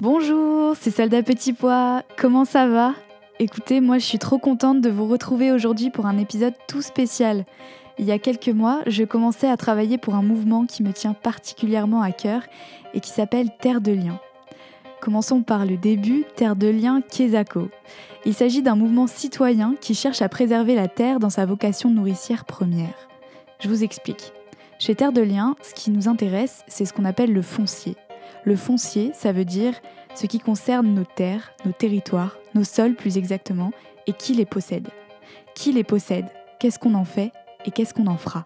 Bonjour, c'est Soldat Petit Pois. Comment ça va? Écoutez, moi je suis trop contente de vous retrouver aujourd'hui pour un épisode tout spécial. Il y a quelques mois, je commençais à travailler pour un mouvement qui me tient particulièrement à cœur et qui s'appelle Terre de Liens. Commençons par le début, Terre de Liens Kesako. Il s'agit d'un mouvement citoyen qui cherche à préserver la terre dans sa vocation nourricière première. Je vous explique. Chez Terre de Liens, ce qui nous intéresse, c'est ce qu'on appelle le foncier. Le foncier, ça veut dire ce qui concerne nos terres, nos territoires, nos sols plus exactement, et qui les possède. Qui les possède? Qu'est-ce qu'on en fait Et qu'est-ce qu'on en fera?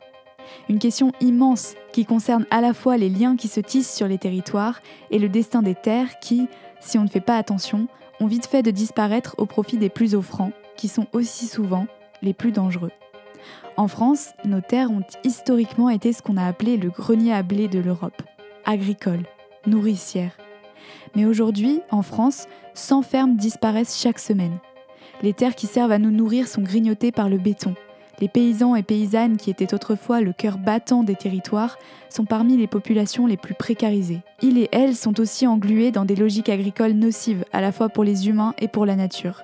Une question immense qui concerne à la fois les liens qui se tissent sur les territoires et le destin des terres qui, si on ne fait pas attention, ont vite fait de disparaître au profit des plus offrants, qui sont aussi souvent les plus dangereux. En France, nos terres ont historiquement été ce qu'on a appelé le grenier à blé de l'Europe, agricole, nourricière. Mais aujourd'hui, en France, 100 fermes disparaissent chaque semaine. Les terres qui servent à nous nourrir sont grignotées par le béton. Les paysans et paysannes qui étaient autrefois le cœur battant des territoires sont parmi les populations les plus précarisées. Ils et elles sont aussi englués dans des logiques agricoles nocives à la fois pour les humains et pour la nature.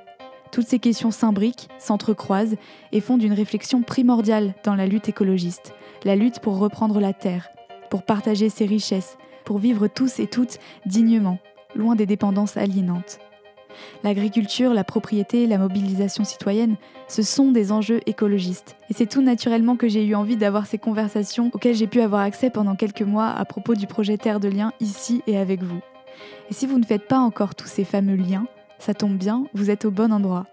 Toutes ces questions s'imbriquent, s'entrecroisent et font d'une réflexion primordiale dans la lutte écologiste, la lutte pour reprendre la terre, pour partager ses richesses, pour vivre tous et toutes dignement, loin des dépendances aliénantes. L'agriculture, la propriété, la mobilisation citoyenne, ce sont des enjeux écologistes. Et c'est tout naturellement que j'ai eu envie d'avoir ces conversations auxquelles j'ai pu avoir accès pendant quelques mois à propos du projet Terre de Liens ici et avec vous. Et si vous ne faites pas encore tous ces fameux liens, ça tombe bien, vous êtes au bon endroit.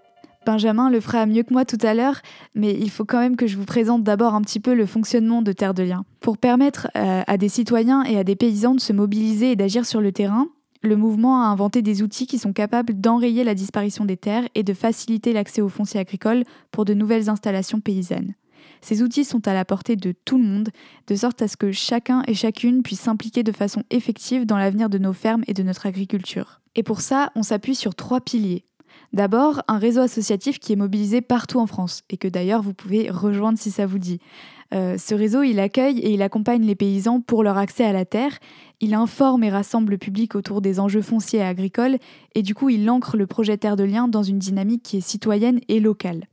Benjamin le fera mieux que moi tout à l'heure, mais il faut quand même que je vous présente d'abord un petit peu le fonctionnement de Terre de Liens. Pour permettre euh, à des citoyens et à des paysans de se mobiliser et d'agir sur le terrain, le mouvement a inventé des outils qui sont capables d'enrayer la disparition des terres et de faciliter l'accès aux fonciers agricoles pour de nouvelles installations paysannes. Ces outils sont à la portée de tout le monde, de sorte à ce que chacun et chacune puisse s'impliquer de façon effective dans l'avenir de nos fermes et de notre agriculture. Et pour ça, on s'appuie sur trois piliers. D'abord, un réseau associatif qui est mobilisé partout en France et que d'ailleurs vous pouvez rejoindre si ça vous dit. Euh, ce réseau, il accueille et il accompagne les paysans pour leur accès à la terre, il informe et rassemble le public autour des enjeux fonciers et agricoles et du coup il ancre le projet Terre de Liens dans une dynamique qui est citoyenne et locale.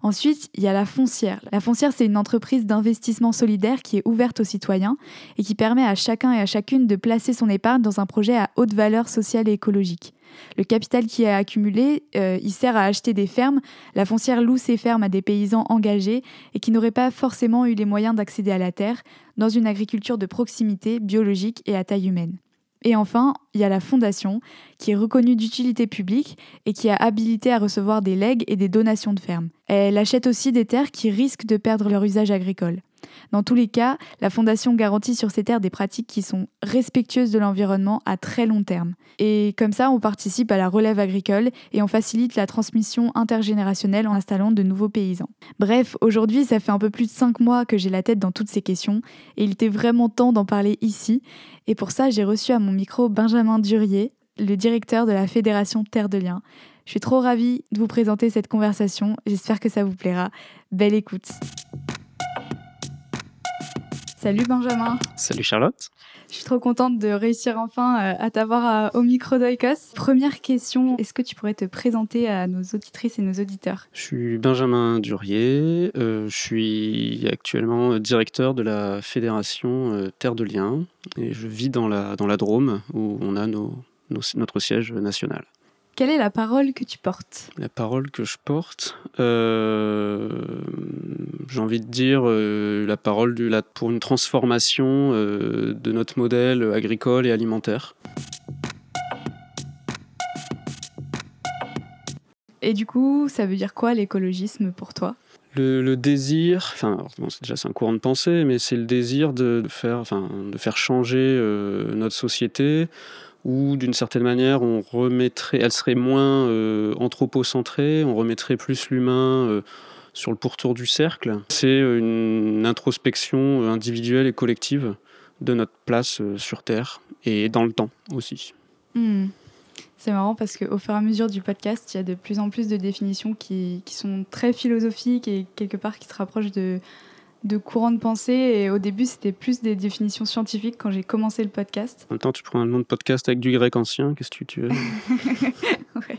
Ensuite, il y a la foncière. La foncière, c'est une entreprise d'investissement solidaire qui est ouverte aux citoyens et qui permet à chacun et à chacune de placer son épargne dans un projet à haute valeur sociale et écologique. Le capital qui est accumulé, euh, il sert à acheter des fermes. La foncière loue ces fermes à des paysans engagés et qui n'auraient pas forcément eu les moyens d'accéder à la terre dans une agriculture de proximité, biologique et à taille humaine. Et enfin, il y a la fondation, qui est reconnue d'utilité publique et qui a habilité à recevoir des legs et des donations de fermes. Elle achète aussi des terres qui risquent de perdre leur usage agricole. Dans tous les cas, la Fondation garantit sur ces terres des pratiques qui sont respectueuses de l'environnement à très long terme. Et comme ça, on participe à la relève agricole et on facilite la transmission intergénérationnelle en installant de nouveaux paysans. Bref, aujourd'hui, ça fait un peu plus de 5 mois que j'ai la tête dans toutes ces questions et il était vraiment temps d'en parler ici. Et pour ça, j'ai reçu à mon micro Benjamin Durier, le directeur de la Fédération Terre de Liens. Je suis trop ravie de vous présenter cette conversation. J'espère que ça vous plaira. Belle écoute. Salut Benjamin. Salut Charlotte. Je suis trop contente de réussir enfin euh, à t'avoir au micro d'Oikos. Première question, est-ce que tu pourrais te présenter à nos auditrices et nos auditeurs? Je suis Benjamin Durier, euh, je suis actuellement directeur de la fédération euh, Terre de Liens et je vis dans la, dans la Drôme où on a nos, notre siège national. Quelle est la parole que tu portes? La parole que je porte, euh, j'ai envie de dire euh, la parole du, pour une transformation euh, de notre modèle agricole et alimentaire. Et du coup, ça veut dire quoi l'écologisme pour toi? Le, désir, enfin, c'est déjà c'est un courant de pensée, mais c'est le désir de, faire, enfin, de faire changer notre société où d'une certaine manière on remettrait, elle serait moins euh, anthropocentrée, on remettrait plus l'humain euh, sur le pourtour du cercle. C'est euh, une introspection individuelle et collective de notre place sur Terre et dans le temps aussi. Hmm. C'est marrant parce qu'au fur et à mesure du podcast, il y a de plus en plus de définitions qui, qui sont très philosophiques et quelque part qui se rapprochent de, de courant de pensée. Et au début, c'était plus des définitions scientifiques quand j'ai commencé le podcast. En même temps, tu prends un nom de podcast avec du grec ancien, qu'est-ce que tu veux ouais.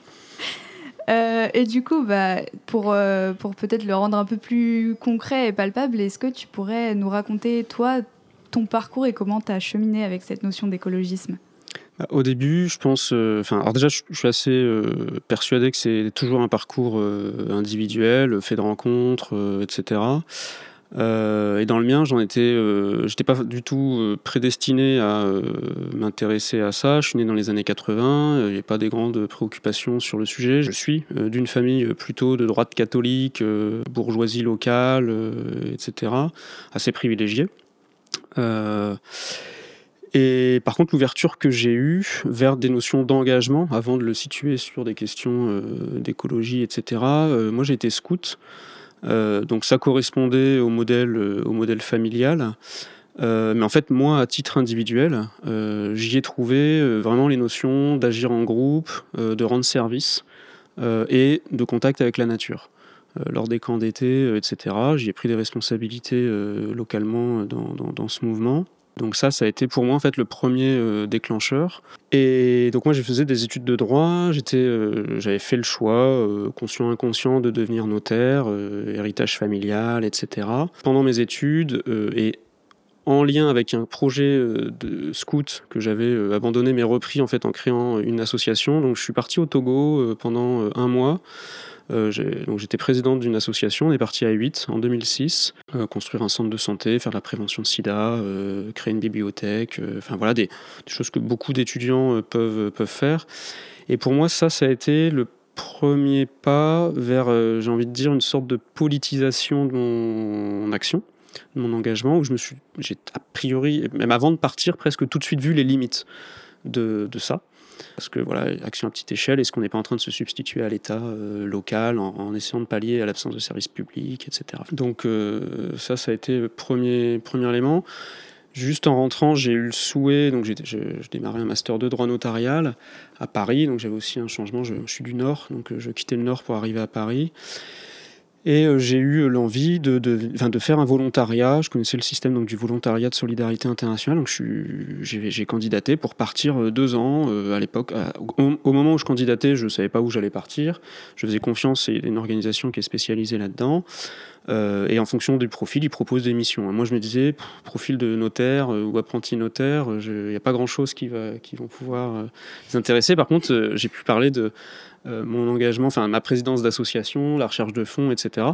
Euh, et du coup, bah, pour, euh, pour peut-être le rendre un peu plus concret et palpable, est-ce que tu pourrais nous raconter, toi, ton parcours et comment tu as cheminé avec cette notion d'écologisme? Bah, au début, je pense. Euh, enfin, alors déjà, je, suis assez persuadé que c'est toujours un parcours individuel, fait de rencontres, etc. Euh, et dans le mien, j'en étais, euh, j'étais pas du tout euh, prédestiné à m'intéresser à ça. Je suis né dans les années 80, il n'y a pas des grandes préoccupations sur le sujet. Je suis d'une famille plutôt de droite catholique, bourgeoisie locale, etc., assez privilégiée. Et par contre, l'ouverture que j'ai eue vers des notions d'engagement, avant de le situer sur des questions d'écologie, etc., moi j'ai été scout. Euh, donc ça correspondait au modèle, euh, familial. Euh, mais en fait, moi, à titre individuel, j'y ai trouvé vraiment les notions d'agir en groupe, de rendre service et de contact avec la nature. lors des camps d'été, etc., j'y ai pris des responsabilités localement dans, ce mouvement. Donc ça, ça a été pour moi en fait le premier euh, déclencheur. Et donc moi, j'ai faisais des études de droit. J'étais, euh, j'avais fait le choix, euh, conscient inconscient, de devenir notaire, héritage familial, etc. Pendant mes études et en lien avec un projet de scout que j'avais abandonné mais repris en fait en créant une association. Donc je suis parti au Togo pendant un mois donc j'étais président d'une association, on est parti à 8 en 2006, euh, construire un centre de santé, faire de la prévention de sida, euh, créer une bibliothèque, enfin voilà des, choses que beaucoup d'étudiants peuvent, peuvent faire. Et pour moi, ça, ça a été le premier pas vers, j'ai envie de dire, une sorte de politisation de mon action, de mon engagement, où je me suis, j'ai a priori, même avant de partir, presque tout de suite vu les limites de, de ça. Parce que voilà, action à petite échelle, est-ce qu'on n'est pas en train de se substituer à l'État euh, local en, essayant de pallier à l'absence de services publics, etc. Donc euh, ça, ça a été le premier, premier élément. Juste en rentrant, j'ai eu le souhait, donc j'ai démarré un master de droit notarial à Paris, donc j'avais aussi un changement, je, je, suis du Nord, donc euh, je quittais le Nord pour arriver à Paris. Et euh, j'ai eu l'envie de, de, faire un volontariat. Je connaissais le système donc, du volontariat de solidarité internationale. Donc j'ai candidaté pour partir euh, deux ans euh, à l'époque. Au, moment où je candidatais, je ne savais pas où j'allais partir. Je faisais confiance à une organisation qui est spécialisée là-dedans. et en fonction du profil, ils proposent des missions. moi, je me disais, profil de notaire ou apprenti notaire, il n'y a pas grand-chose qui, va, qui vont pouvoir les intéresser. Par contre, j'ai pu parler de euh, mon engagement, enfin ma présidence d'association, la recherche de fonds, etc.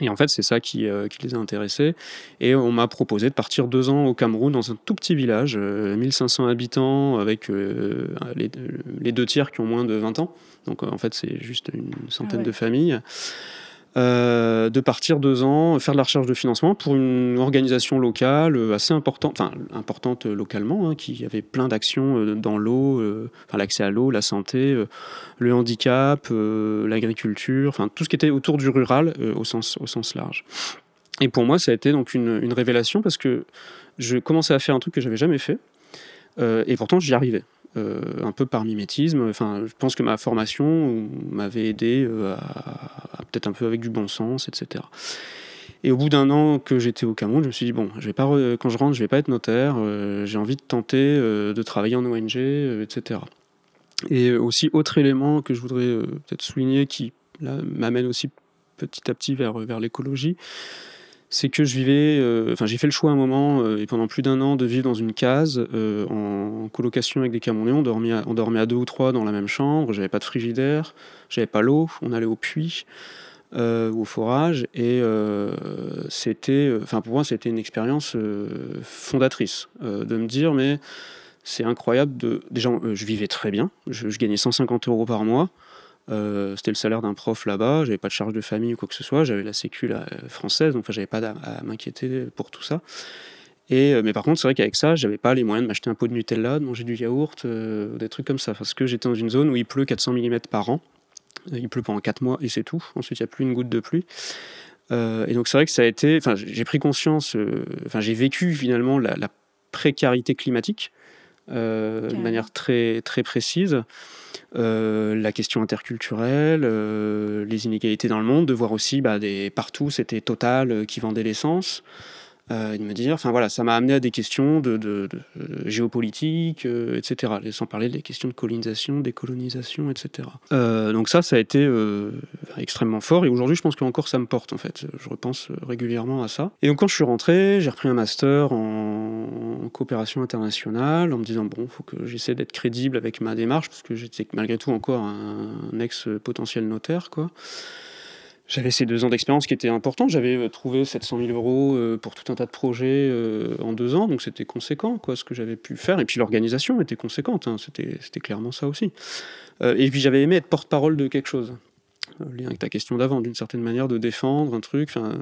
Et en fait, c'est ça qui, euh, qui, les a intéressés. Et on m'a proposé de partir deux ans au Cameroun, dans un tout petit village, 1500 euh, habitants, avec les, les, deux tiers qui ont moins de 20 ans. Donc en fait, c'est juste une centaine ah de familles. Euh, de partir deux ans, faire de la recherche de financement pour une organisation locale euh, assez importante, enfin importante localement, hein, qui avait plein d'actions euh, dans l'eau, enfin l'accès à l'eau, la santé, le handicap, l'agriculture, enfin tout ce qui était autour du rural au, sens, au sens large. Et pour moi, ça a été donc une, une révélation parce que je commençais à faire un truc que j'avais jamais fait, et pourtant j'y arrivais. Euh, un peu par mimétisme. Enfin, je pense que ma formation m'avait aidé euh, à, peut-être un peu avec du bon sens, etc. Et au bout d'un an que j'étais au Cameroun, je me suis dit, bon, je vais pas quand je rentre, je vais pas être notaire, j'ai envie de tenter de travailler en ONG, etc. Et aussi, autre élément que je voudrais peut-être souligner qui m'amène aussi petit à petit vers, vers l'écologie, c'est que je vivais, euh, enfin j'ai fait le choix un moment euh, et pendant plus d'un an de vivre dans une case euh, en, colocation avec des Camerounais. On dormait, à, à deux ou trois dans la même chambre. J'avais pas de frigidaire, j'avais pas l'eau. On allait au puits ou au forage et c'était, enfin pour moi c'était une expérience fondatrice de me dire mais c'est incroyable de déjà je vivais très bien, je gagnais 150 euros par mois. Euh, c'était le salaire d'un prof là-bas, j'avais pas de charge de famille ou quoi que ce soit, j'avais la sécu française, donc j'avais pas à, m'inquiéter pour tout ça. Et, euh, mais par contre, c'est vrai qu'avec ça, j'avais pas les moyens de m'acheter un pot de Nutella, de manger du yaourt, euh, des trucs comme ça, parce que j'étais dans une zone où il pleut 400 mm par an. Il pleut pendant 4 mois et c'est tout. Ensuite, il n'y a plus une goutte de pluie. et donc, c'est vrai que ça a été. Enfin, j'ai pris conscience. Enfin, j'ai vécu finalement la précarité climatique de manière très, très précise. Euh, la question interculturelle, euh, les inégalités dans le monde, de voir aussi bah, des, partout c'était Total euh, qui vendait l'essence. Euh, de me dire, enfin voilà, ça m'a amené à des questions de, de géopolitique, euh, etc. Sans parler des questions de colonisation, décolonisation, etc. Euh, donc ça, ça a été euh, extrêmement fort. Et aujourd'hui, je pense qu'encore ça me porte en fait. Je repense régulièrement à ça. Et donc quand je suis rentré, j'ai repris un master en, coopération internationale, en me disant bon, faut que j'essaie d'être crédible avec ma démarche parce que j'étais malgré tout encore un, un ex potentiel notaire, quoi. J'avais ces deux ans d'expérience qui étaient importants. J'avais euh, trouvé 700 000 euros euh, pour tout un tas de projets euh, en deux ans, donc c'était conséquent, quoi, ce que j'avais pu faire. Et puis l'organisation était conséquente, hein. c'était clairement ça aussi. et puis j'avais aimé être porte-parole de quelque chose lien avec ta question d'avant, d'une certaine manière, de défendre un truc. Euh,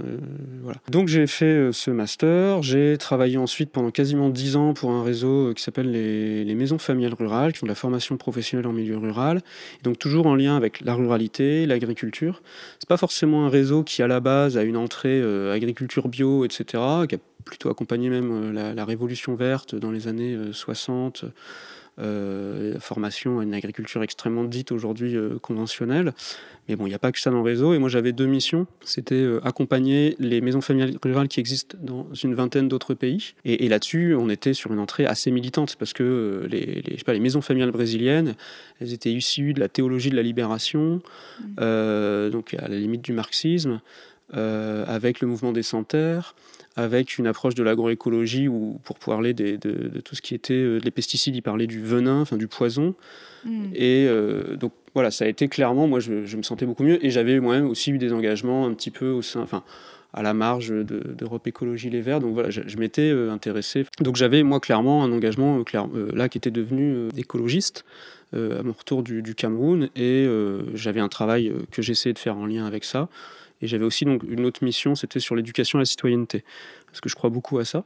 voilà. Donc j'ai fait euh, ce master. J'ai travaillé ensuite pendant quasiment dix ans pour un réseau euh, qui s'appelle les, maisons familiales rurales, qui font de la formation professionnelle en milieu rural. Et donc toujours en lien avec la ruralité, l'agriculture. C'est pas forcément un réseau qui à la base a une entrée agriculture bio, etc., qui a plutôt accompagné même la révolution verte dans les années 60 euh, formation à une agriculture extrêmement dite aujourd'hui euh, conventionnelle. Mais bon, il n'y a pas que ça dans le réseau. Et moi, j'avais deux missions. C'était euh, accompagner les maisons familiales rurales qui existent dans une vingtaine d'autres pays. Et, et là-dessus, on était sur une entrée assez militante parce que les, les, je sais pas, les maisons familiales brésiliennes, elles étaient issues de la théologie de la libération, mmh. donc à la limite du marxisme, avec le mouvement des Centaires avec une approche de l'agroécologie où, pour parler des, de, de, tout ce qui était euh, les pesticides, il parlait du venin, enfin du poison. Mm. Et euh, donc voilà, ça a été clairement, moi je, je me sentais beaucoup mieux et j'avais moi-même aussi eu des engagements un petit peu au sein, enfin à la marge d'Europe Écologie Les Verts. Donc voilà, je, je m'étais euh, intéressé. Donc j'avais moi clairement un engagement euh, clair, euh, là qui était devenu écologiste à mon retour du, du Cameroun et j'avais un travail que j'essayais de faire en lien avec ça. Et j'avais aussi donc une autre mission, c'était sur l'éducation à la citoyenneté, parce que je crois beaucoup à ça.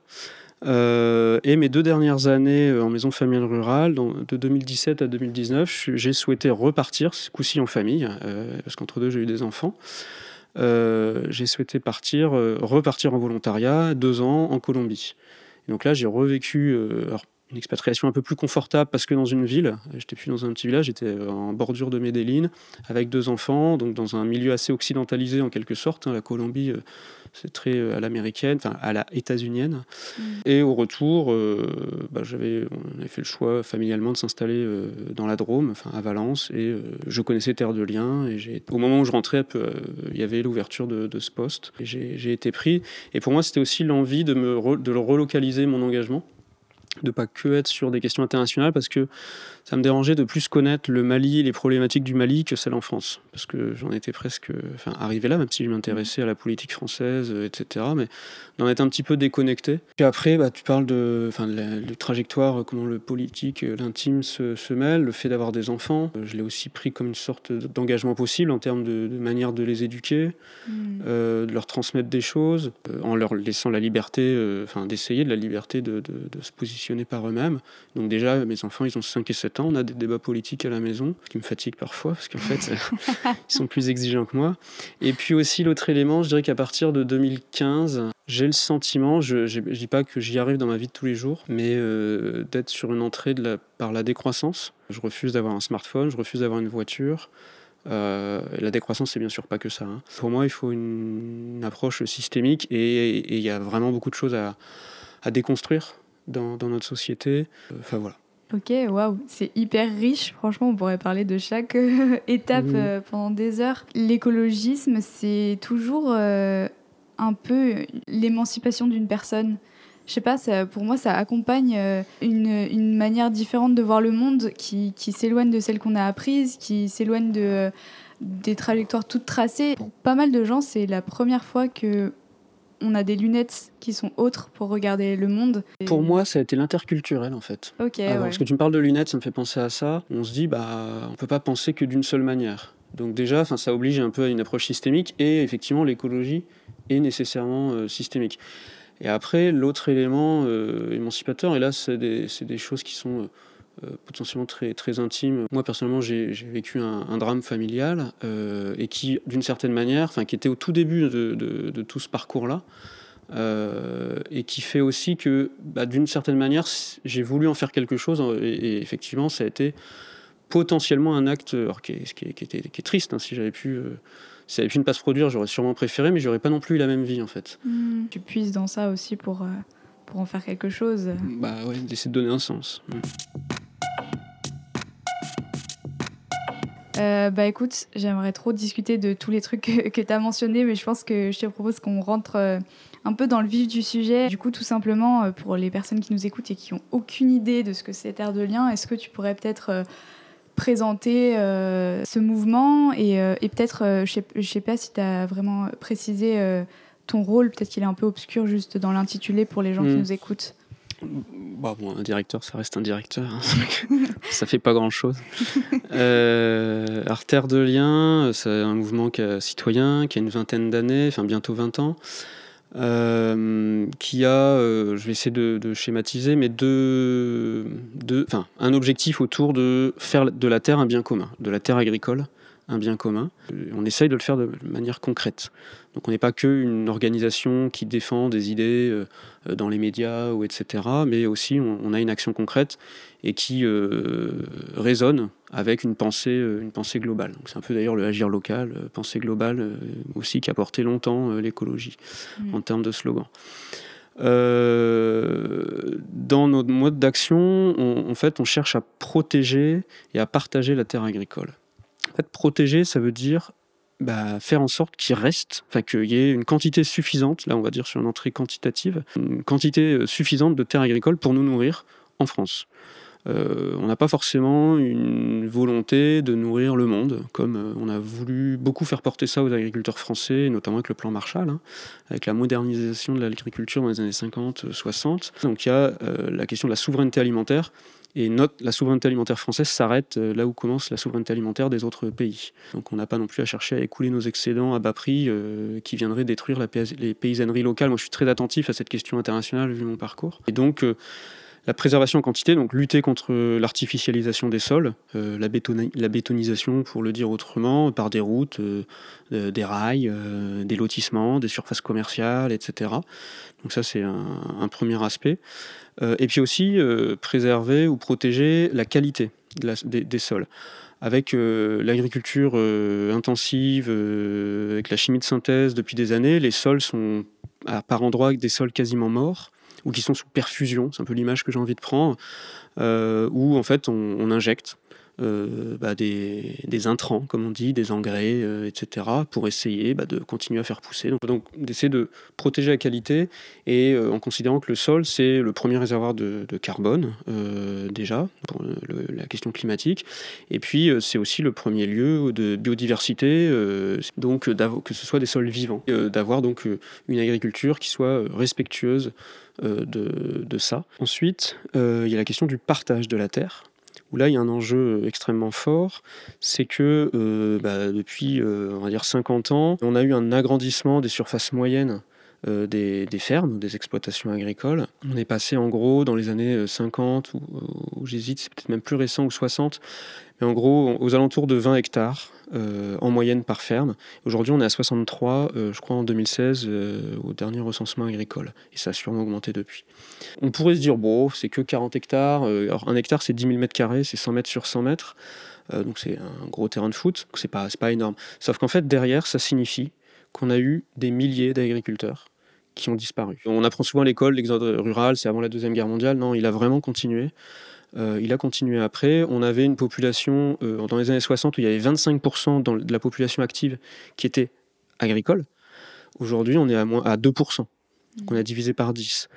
Euh, et mes deux dernières années euh, en maison familiale rurale, de 2017 à 2019, j'ai souhaité repartir, ce coup-ci en famille, euh, parce qu'entre deux j'ai eu des enfants. J'ai souhaité partir, repartir en volontariat, deux ans en Colombie. Et donc là, j'ai revécu, une expatriation un peu plus confortable parce que dans une ville, j'étais plus dans un petit village, j'étais euh, en bordure de Medellin avec deux enfants, donc dans un milieu assez occidentalisé en quelque sorte. Hein, la Colombie, euh, c'est très euh, à l'américaine, enfin à la états-unienne. Mmh. Et au retour, euh, bah, j'avais, on avait fait le choix familialement de s'installer euh, dans la Drôme, enfin à Valence, et je connaissais Terre de Liens. Et j'ai, au moment où je rentrais, il y avait l'ouverture de, de ce poste, et j'ai, j'ai été pris. Et pour moi, c'était aussi l'envie de me re, de relocaliser mon engagement de pas que être sur des questions internationales parce que ça me dérangeait de plus connaître le Mali et les problématiques du Mali que celle en France. Parce que j'en étais presque enfin arrivé là même si je m'intéressais à la politique française etc mais d'en être un petit peu déconnecté. Puis après bah, tu parles de enfin la, la trajectoire comment le politique l'intime se, se mêle. Le fait d'avoir des enfants je l'ai aussi pris comme une sorte d'engagement possible en termes de, de manière de les éduquer mmh. euh, de leur transmettre des choses euh, en leur laissant la liberté euh, enfin d'essayer de la liberté de, de, de se positionner par eux-mêmes. Donc déjà, mes enfants, ils ont 5 et 7 on a des débats politiques à la maison, ce qui me fatigue parfois, parce qu'en fait, ils sont plus exigeants que moi. Et puis aussi, l'autre élément, je dirais qu'à partir de 2015, j'ai le sentiment, je ne dis pas que j'y arrive dans ma vie de tous les jours, mais euh, d'être sur une entrée de la, par la décroissance. Je refuse d'avoir un smartphone, je refuse d'avoir une voiture. la décroissance, c'est bien sûr pas que ça. Hein. Pour moi, il faut une, approche systémique et il y a vraiment beaucoup de choses à, déconstruire dans, notre société. Enfin voilà. Ok, waouh, c'est hyper riche. Franchement, on pourrait parler de chaque étape pendant des heures. L'écologisme, c'est toujours un peu l'émancipation d'une personne je sais pas, pour moi, ça accompagne euh, une, manière différente de voir le monde qui, s'éloigne de celle qu'on a apprise, qui s'éloigne de, euh, des trajectoires toutes tracées. Pour pas mal de gens, c'est la première fois que on a des lunettes qui sont autres pour regarder le monde. Pour moi, ça a été l'interculturel en fait. Ok. Alors, Parce que tu me parles de lunettes, ça me fait penser à ça. On se dit, bah, on peut pas penser que d'une seule manière. Donc déjà, ça oblige un peu à une approche systémique et effectivement, l'écologie est nécessairement euh, systémique. Et après, l'autre élément euh, émancipateur, et là, c'est des, des, choses qui sont euh, potentiellement très, très intimes. Moi, personnellement, j'ai vécu un, drame familial et qui, d'une certaine manière, enfin, qui était au tout début de, de, tout ce parcours-là, et qui fait aussi que, bah, d'une certaine manière, j'ai voulu en faire quelque chose, et, effectivement, ça a été potentiellement un acte qui, est, qui, était, qui, est, triste, hein, si j'avais pu si ça avait pu ne pas se produire, j'aurais sûrement préféré, mais j'aurais pas non plus eu la même vie en fait. Hmm. Tu puisses dans ça aussi pour, euh, pour en faire quelque chose. Bah ouais, d'essayer de donner un sens. Euh, bah écoute, j'aimerais trop discuter de tous les trucs que, tu as mentionnés, mais je pense que je te propose qu'on rentre euh, un peu dans le vif du sujet. Du coup, tout simplement, pour les personnes qui nous écoutent et qui n'ont aucune idée de ce que c'est Terre de Liens, est-ce que tu pourrais peut-être présenter euh, ce mouvement et, euh, peut-être, euh, je ne sais, pas si tu as vraiment précisé ton rôle, peut-être qu'il est un peu obscur juste dans l'intitulé pour les gens qui hmm. nous écoutent. Bah, bon, un directeur, ça reste un directeur. Hein. ça fait pas grand-chose. Artère de Liens, c'est un mouvement citoyen qui a une vingtaine d'années, enfin bientôt 20 ans. Euh, qui a, euh, je vais essayer de, schématiser, mais deux, deux, un objectif autour de faire de la terre un bien commun, de la terre agricole un bien commun. On essaye de le faire de manière concrète. Donc on n'est pas qu'une organisation qui défend des idées euh, dans les médias ou etc., mais aussi on, a une action concrète et qui euh, résonne avec une pensée, euh, une pensée globale. C'est un peu d'ailleurs le agir local, pensée globale aussi qui a porté longtemps l'écologie mmh. en termes de slogan. dans notre mode d'action, en fait, on cherche à protéger et à partager la terre agricole. En fait, protéger, ça veut dire bah, faire en sorte qu'il reste, enfin qu'il y ait une quantité suffisante, là on va dire sur une entrée quantitative, une quantité euh, suffisante de terres agricoles pour nous nourrir en France. Euh, on n'a pas forcément une volonté de nourrir le monde, comme euh, on a voulu beaucoup faire porter ça aux agriculteurs français, notamment avec le plan Marshall, hein, avec la modernisation de l'agriculture dans les années 50-60. Donc il y a la question de la souveraineté alimentaire et note, la souveraineté alimentaire française s'arrête euh, là où commence la souveraineté alimentaire des autres pays. Donc on n'a pas non plus à chercher à écouler nos excédents à bas prix euh, qui viendraient détruire la, les paysanneries locales. Moi je suis très attentif à cette question internationale vu mon parcours. Et donc euh, la préservation en quantité, donc lutter contre l'artificialisation des sols, la, la, bétonisation pour le dire autrement, par des routes, des rails, des lotissements, des surfaces commerciales, etc. Donc ça c'est un, premier aspect. Euh, et puis aussi euh, préserver ou protéger la qualité des, sols. Avec euh, l'agriculture intensive, avec la chimie de synthèse depuis des années, les sols sont à, par endroits des sols quasiment morts ou qui sont sous perfusion, c'est un peu l'image que j'ai envie de prendre, où en fait on injecte euh, bah, des, intrants, comme on dit, des engrais, euh, etc., pour essayer bah, de continuer à faire pousser. Donc, d'essayer de protéger la qualité et euh, en considérant que le sol, c'est le premier réservoir de, carbone, déjà, pour la question climatique. Et puis, c'est aussi le premier lieu de biodiversité, donc que ce soit des sols vivants, d'avoir donc une agriculture qui soit respectueuse de, de, ça. Ensuite, il y a la question du partage de la terre où là il y a un enjeu extrêmement fort, c'est que euh, bah, depuis euh, on va dire 50 ans, on a eu un agrandissement des surfaces moyennes euh, des, fermes, des exploitations agricoles. On est passé en gros dans les années 50, ou, j'hésite, c'est peut-être même plus récent, ou 60, mais en gros aux alentours de 20 hectares en moyenne par ferme. Aujourd'hui on est à 63, je crois en 2016, au dernier recensement agricole, et ça a sûrement augmenté depuis. On pourrait se dire, bon, c'est que 40 hectares. Euh, alors, un hectare, c'est 10 000 mètres carrés, c'est 100 mètres sur 100 mètres. donc c'est un gros terrain de foot, c'est pas, pas énorme. Sauf qu'en fait, derrière, ça signifie qu'on a eu des milliers d'agriculteurs qui ont disparu. On apprend souvent à l'école l'exode rural, c'est avant la Deuxième Guerre mondiale. Non, il a vraiment continué. Euh, il a continué après. On avait une population, euh, dans les années 60, où il y avait 25% de la population active qui était agricole. Aujourd'hui, on est à, moins, à 2%. Donc on a divisé par 10.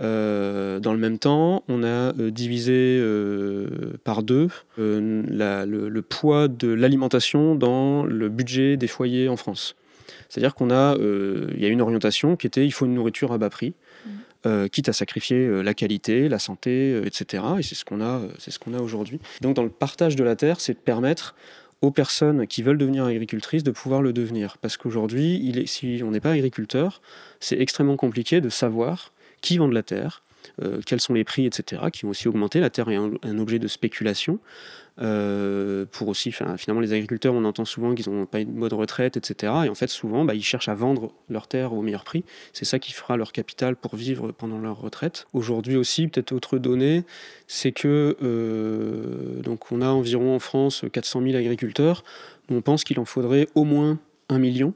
Euh, dans le même temps, on a divisé par deux le, le, poids de l'alimentation dans le budget des foyers en France. C'est-à-dire qu'on a, il y a une orientation qui était il faut une nourriture à bas prix. Euh, quitte à sacrifier euh, la qualité, la santé, euh, etc. Et c'est ce qu'on a, c'est ce qu'on a aujourd'hui. Donc dans le partage de la terre, c'est de permettre aux personnes qui veulent devenir agricultrices de pouvoir le devenir. Parce qu'aujourd'hui, si on n'est pas agriculteur, c'est extrêmement compliqué de savoir qui vend de la terre, quels sont les prix, etc., qui ont aussi augmenté. La terre est un objet de spéculation. Euh, pour aussi, finalement, les agriculteurs, on entend souvent qu'ils n'ont pas une mode retraite, etc. Et en fait, souvent, bah, ils cherchent à vendre leurs terres au meilleur prix. C'est ça qui fera leur capital pour vivre pendant leur retraite. Aujourd'hui aussi, peut-être autre donnée, c'est que euh, donc on a environ en France 400 000 agriculteurs. On pense qu'il en faudrait au moins un million.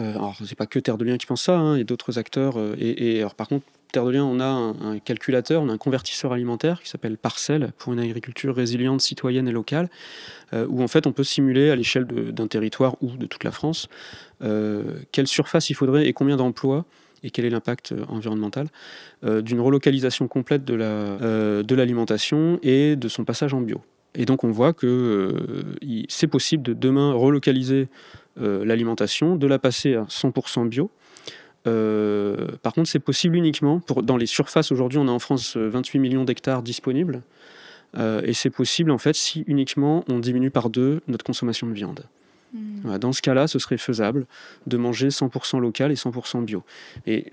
Euh, alors, c'est pas que Terre de Liens qui pense ça, hein, et d'autres acteurs. Euh, et, et alors, par contre, On a un, calculateur, on a un convertisseur alimentaire qui s'appelle Parcelle pour une agriculture résiliente, citoyenne et locale, euh, où en fait on peut simuler à l'échelle d'un territoire ou de toute la France euh, quelle surface il faudrait et combien d'emplois et quel est l'impact euh, environnemental d'une relocalisation complète de l'alimentation la, et de son passage en bio. Et donc on voit que c'est possible de demain relocaliser l'alimentation, de la passer à 100% bio, euh, par contre, c'est possible uniquement pour, dans les surfaces. Aujourd'hui, on a en France 28 euh, millions d'hectares disponibles. Euh, et c'est possible en fait si uniquement on diminue par deux notre consommation de viande. Hmm. dans ce cas-là, ce serait faisable de manger 100% local et 100% bio. Et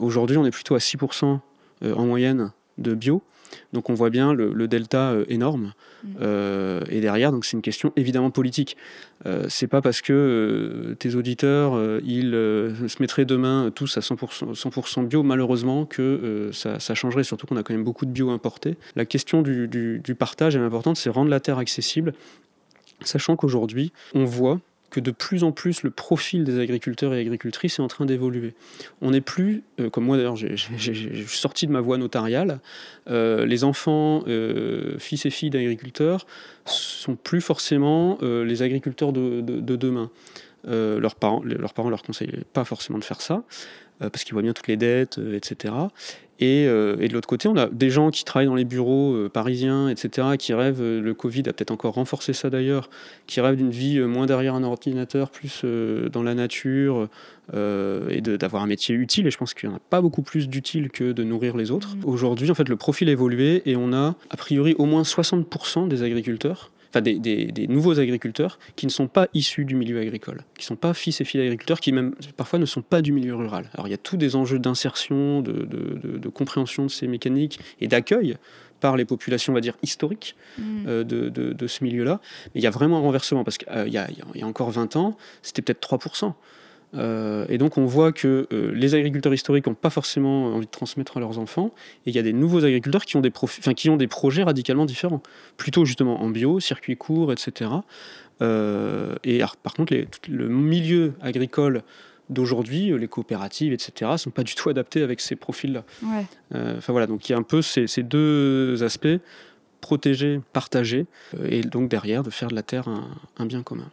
aujourd'hui, on est plutôt à 6% en moyenne de bio. Donc on voit bien le, delta euh, énorme. Mm. Euh, et derrière, donc c'est une question évidemment politique. Euh, c'est pas parce que tes auditeurs ils se mettraient demain tous à 100%, 100 bio, malheureusement, que ça, changerait. Surtout qu'on a quand même beaucoup de bio importés. La question du, du partage est importante, c'est rendre la terre accessible, sachant qu'aujourd'hui, on voit de plus en plus le profil des agriculteurs et agricultrices est en train d'évoluer. On n'est plus, euh, comme moi d'ailleurs, j'ai sorti de ma voie notariale, euh, les enfants, euh, fils et filles d'agriculteurs, sont plus forcément les agriculteurs de, de demain. leurs parents, leurs parents leur conseillent pas forcément de faire ça. Parce qu'ils voient bien toutes les dettes, euh, Euh, et, de l'autre côté, on a des gens qui travaillent dans les bureaux parisiens, etc., qui rêvent, le Covid a peut-être encore renforcé ça d'ailleurs, qui rêvent d'une vie moins derrière un ordinateur, plus dans la nature, et d'avoir un métier utile. Et je pense qu'il n'y en a pas beaucoup plus d'utile que de nourrir les autres. Mmh. Aujourd'hui, en fait, le profil a évolué et on a a priori au moins 60% des agriculteurs des, nouveaux agriculteurs qui ne sont pas issus du milieu agricole, qui ne sont pas fils et filles d'agriculteurs, qui même parfois ne sont pas du milieu rural. Alors il y a tous des enjeux d'insertion, de, compréhension de ces mécaniques et d'accueil par les populations, on va dire, historiques mm. euh, de, ce milieu-là. Mais il y a vraiment un renversement, parce qu'il euh, y, a encore 20 ans, c'était peut-être 3%. Euh, et donc on voit que euh, les agriculteurs historiques n'ont pas forcément envie de transmettre à leurs enfants, et il y a des nouveaux agriculteurs qui ont des, qui ont des projets radicalement différents, plutôt justement en bio, circuit court, etc. Euh, et par contre, le milieu agricole d'aujourd'hui, les coopératives, etc., ne sont pas du tout adaptés avec ces profils-là. Enfin voilà, donc il y a un peu ces, deux aspects, protéger, partager, et donc derrière de faire de la terre un bien commun.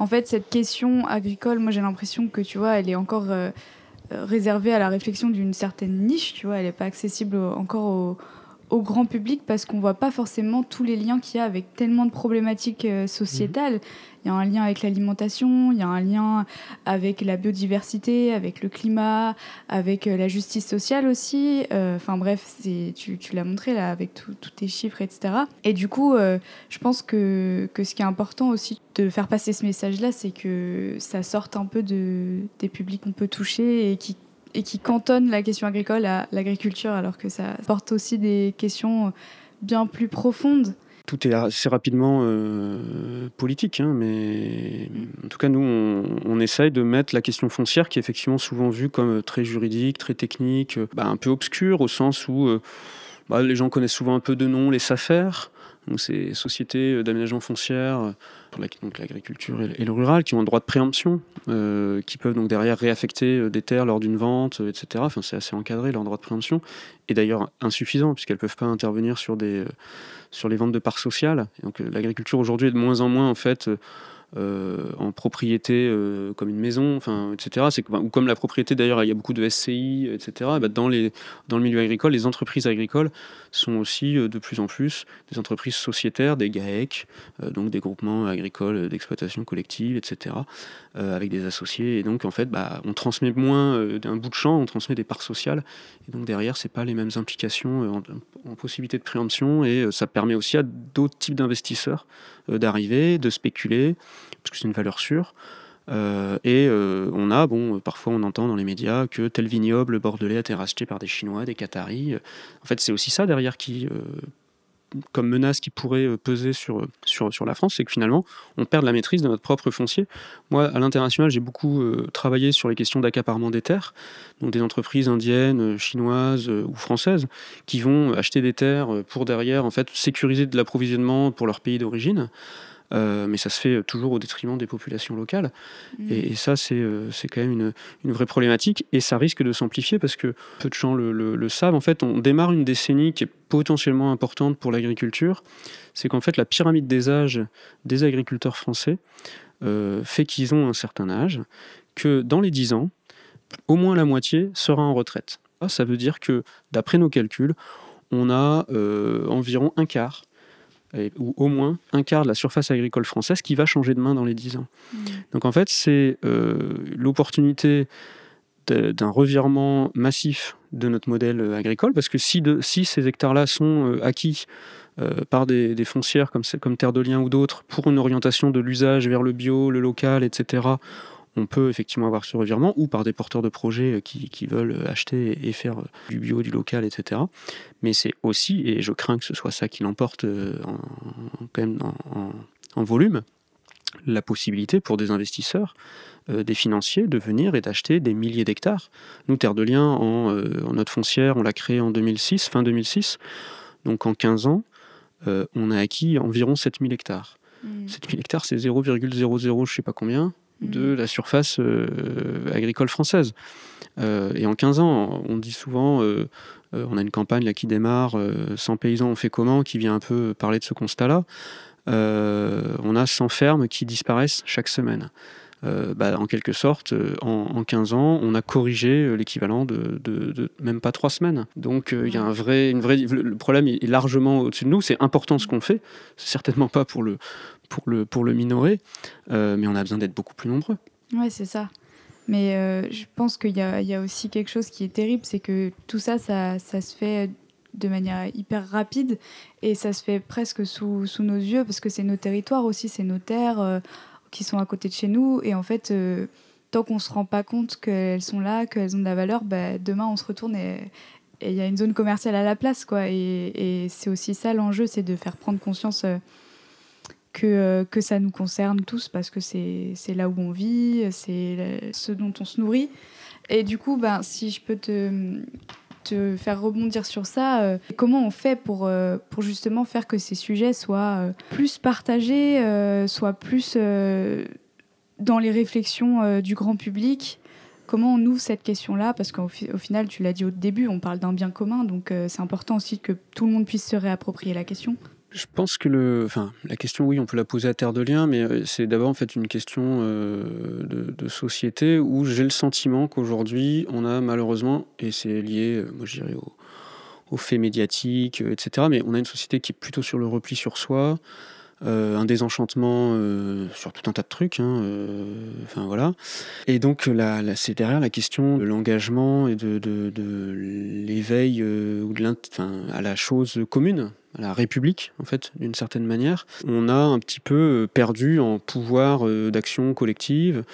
En fait, cette question agricole, moi j'ai l'impression que tu vois, elle est encore euh, euh, réservée à la réflexion d'une certaine niche, tu vois, elle n'est pas accessible encore au, au grand public parce qu'on voit pas forcément tous les liens qu'il y a avec tellement de problématiques euh, sociétales. Il y a un lien avec l'alimentation, il y a un lien avec la biodiversité, avec le climat, avec euh, la justice sociale aussi. Euh, enfin bref, tu, tu l'as montré là avec tous tes chiffres, etc. Et du coup, je pense que, que ce qui est important aussi de faire passer ce message-là, c'est que ça sorte un peu de, des publics qu'on peut toucher et qui et qui cantonne la question agricole à l'agriculture, alors que ça porte aussi des questions bien plus profondes. Tout est assez rapidement euh, politique, hein, mais en tout cas, nous, on, essaye de mettre la question foncière, qui est effectivement souvent vue comme très juridique, très technique, bah, un peu obscure, au sens où... Euh, bah, les gens connaissent souvent un peu de nom les SAFER, donc ces sociétés d'aménagement foncière pour l'agriculture et le rural, qui ont un droit de préemption, euh, qui peuvent donc derrière réaffecter euh, des terres lors d'une vente, etc. C'est assez encadré leur droit de préemption, et d'ailleurs insuffisant puisqu'elles peuvent pas intervenir sur les ventes de parts sociales. l'agriculture aujourd'hui est de moins en moins en fait euh, en propriété euh, comme une maison, enfin, etc. C'est ou comme la propriété d'ailleurs, il y a beaucoup de SCI, etc. Bah, dans, le milieu agricole, les entreprises agricoles sont aussi euh, de plus en plus des entreprises sociétaires, des GAEC, donc des groupements agricoles d'exploitation collective, etc. avec des associés. Et donc en fait, bah, on transmet moins d'un bout de champ, on transmet des parts sociales. Et donc derrière, c'est pas les mêmes implications en, possibilité de préemption et ça permet aussi à d'autres types d'investisseurs d'arriver, de spéculer parce que c'est une valeur sûre. Euh, et euh, on a, bon, parfois on entend dans les médias que tel vignoble bordelais a été racheté par des Chinois, des Qataris. En fait, c'est aussi ça derrière qui, euh, comme menace qui pourrait peser sur, sur, sur la France, c'est que finalement, on perd la maîtrise de notre propre foncier. Moi, à l'international, j'ai beaucoup travaillé sur les questions d'accaparement des terres, donc des entreprises indiennes, chinoises ou françaises qui vont acheter des terres pour derrière, en fait, sécuriser de l'approvisionnement pour leur pays d'origine. Euh, mais ça se fait toujours au détriment des populations locales. Mm. Et, ça, euh, c'est quand même une, une, vraie problématique, et ça risque de s'amplifier parce que peu de gens le, le, savent. En fait, on démarre une décennie qui est potentiellement importante pour l'agriculture. C'est qu'en fait, la pyramide des âges des agriculteurs français euh, fait qu'ils ont un certain âge, que dans les 10 ans, au moins la moitié sera en retraite. Ça veut dire que, d'après nos calculs, on a environ un quart ou au moins un quart de la surface agricole française qui va changer de main dans les 10 ans. Mmh. Donc en fait, c'est euh, l'opportunité d'un revirement massif de notre modèle euh, agricole, parce que si, de, si ces hectares-là sont euh, acquis par des, des, foncières comme, comme Terre de Liens ou d'autres pour une orientation de l'usage vers le bio, le local, etc., on peut effectivement avoir ce revirement, ou par des porteurs de projets euh, qui, veulent acheter et faire euh, du bio, du local, etc. Mais c'est aussi, et je crains que ce soit ça qui l'emporte euh, en, quand même en, volume, la possibilité pour des investisseurs, des financiers, de venir et d'acheter des milliers d'hectares. Nous, Terre de Liens, en, notre foncière, on l'a créée en 2006, fin 2006. Donc en 15 ans, on a acquis environ 7000 hectares. 7000 mmh. hectares, c'est 0,00 je sais pas combien de la surface euh, agricole française. Euh, et en 15 ans, on dit souvent, euh, on a une campagne là, qui démarre, 100 paysans on fait comment, qui vient un peu parler de ce constat-là. on a 100 fermes qui disparaissent chaque semaine. Bah, en quelque sorte, en, 15 ans, on a corrigé l'équivalent de, même pas trois semaines. Donc il y a un vrai, une vraie, le problème est largement au-dessus de nous. C'est important ce qu'on fait. C'est certainement pas pour le, pour le, pour le minorer, euh, mais on a besoin d'être beaucoup plus nombreux. Ouais, c'est ça. Mais euh, je pense qu'il y, y a, aussi quelque chose qui est terrible, c'est que tout ça, ça, ça, se fait de manière hyper rapide et ça se fait presque sous, sous nos yeux parce que c'est nos territoires aussi, c'est nos terres euh, qui sont à côté de chez nous. Et en fait, tant qu'on ne se rend pas compte qu'elles sont là, qu'elles ont de la valeur, bah, demain on se retourne et il y a une zone commerciale à la place. Quoi. Et c'est aussi ça l'enjeu, c'est de faire prendre conscience que, euh, que ça nous concerne tous parce que c'est là où on vit, c'est ce dont on se nourrit. Et du coup, ben, si je peux te, faire rebondir sur ça, euh, comment on fait pour, euh, pour justement faire que ces sujets soient plus partagés, soient plus dans les réflexions du grand public? Comment on ouvre cette question-là? Parce qu'au au final, tu l'as dit au début, on parle d'un bien commun, donc c'est important aussi que tout le monde puisse se réapproprier la question. Je pense que le, enfin, la question, oui, on peut la poser à terre de lien, mais euh, c'est d'abord en fait une question euh, de, société où j'ai le sentiment qu'aujourd'hui, on a malheureusement, et c'est lié, euh, moi je dirais, aux faits médiatiques, etc., mais on a une société qui est plutôt sur le repli sur soi, un désenchantement sur tout un tas de trucs. Hein, enfin voilà. Et donc là, c'est derrière la question de l'engagement et de, l'éveil de à la chose commune la République, en fait, d'une certaine manière. On a un petit peu euh, perdu en pouvoir euh, d'action collective.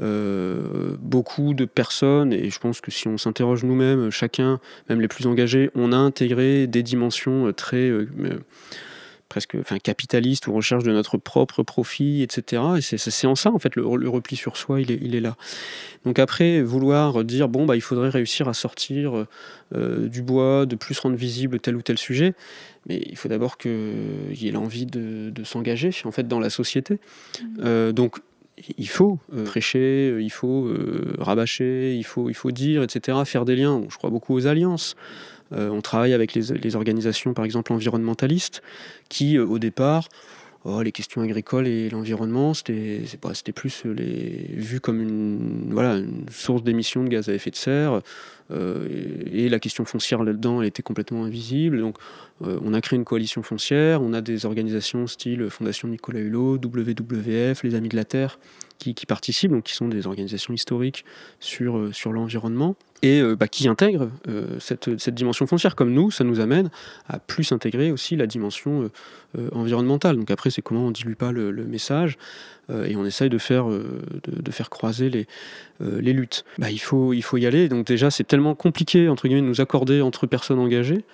Euh, beaucoup de personnes, et je pense que si on s'interroge nous-mêmes, chacun, même les plus engagés, on a intégré des dimensions très presque enfin, capitaliste ou recherche de notre propre profit, etc. Et c'est en ça, en fait, le, repli sur soi, il est, il est, là. Donc après, vouloir dire, bon, bah, il faudrait réussir à sortir euh, du bois, de plus rendre visible tel ou tel sujet, mais il faut d'abord qu'il y ait l'envie de, de s'engager, en fait, dans la société. Mmh. Euh, donc, il faut euh, prêcher, il faut rabâcher, il faut, il faut dire, etc., faire des liens. je crois beaucoup aux alliances. Euh, on travaille avec les, organisations, par exemple, environnementalistes, qui, euh, au départ, oh, les questions agricoles et l'environnement, c'était plus euh, les, vu comme une, source d'émissions de gaz à effet de serre. Et, la question foncière là-dedans, était complètement invisible. Donc, on a créé une coalition foncière. On a des organisations style Fondation Nicolas Hulot, WWF, les Amis de la Terre, qui, participent, donc qui sont des organisations historiques sur, sur l'environnement et euh, bah, qui intègre euh, cette, cette, dimension foncière. Comme nous, ça nous amène à plus intégrer aussi la dimension euh, environnementale. Donc après, c'est comment on dilue pas le, message et on essaye de faire, de, faire croiser les, les luttes. Bah, il, faut, il faut y aller. Donc déjà, c'est tellement compliqué entre guillemets de nous accorder entre personnes engagées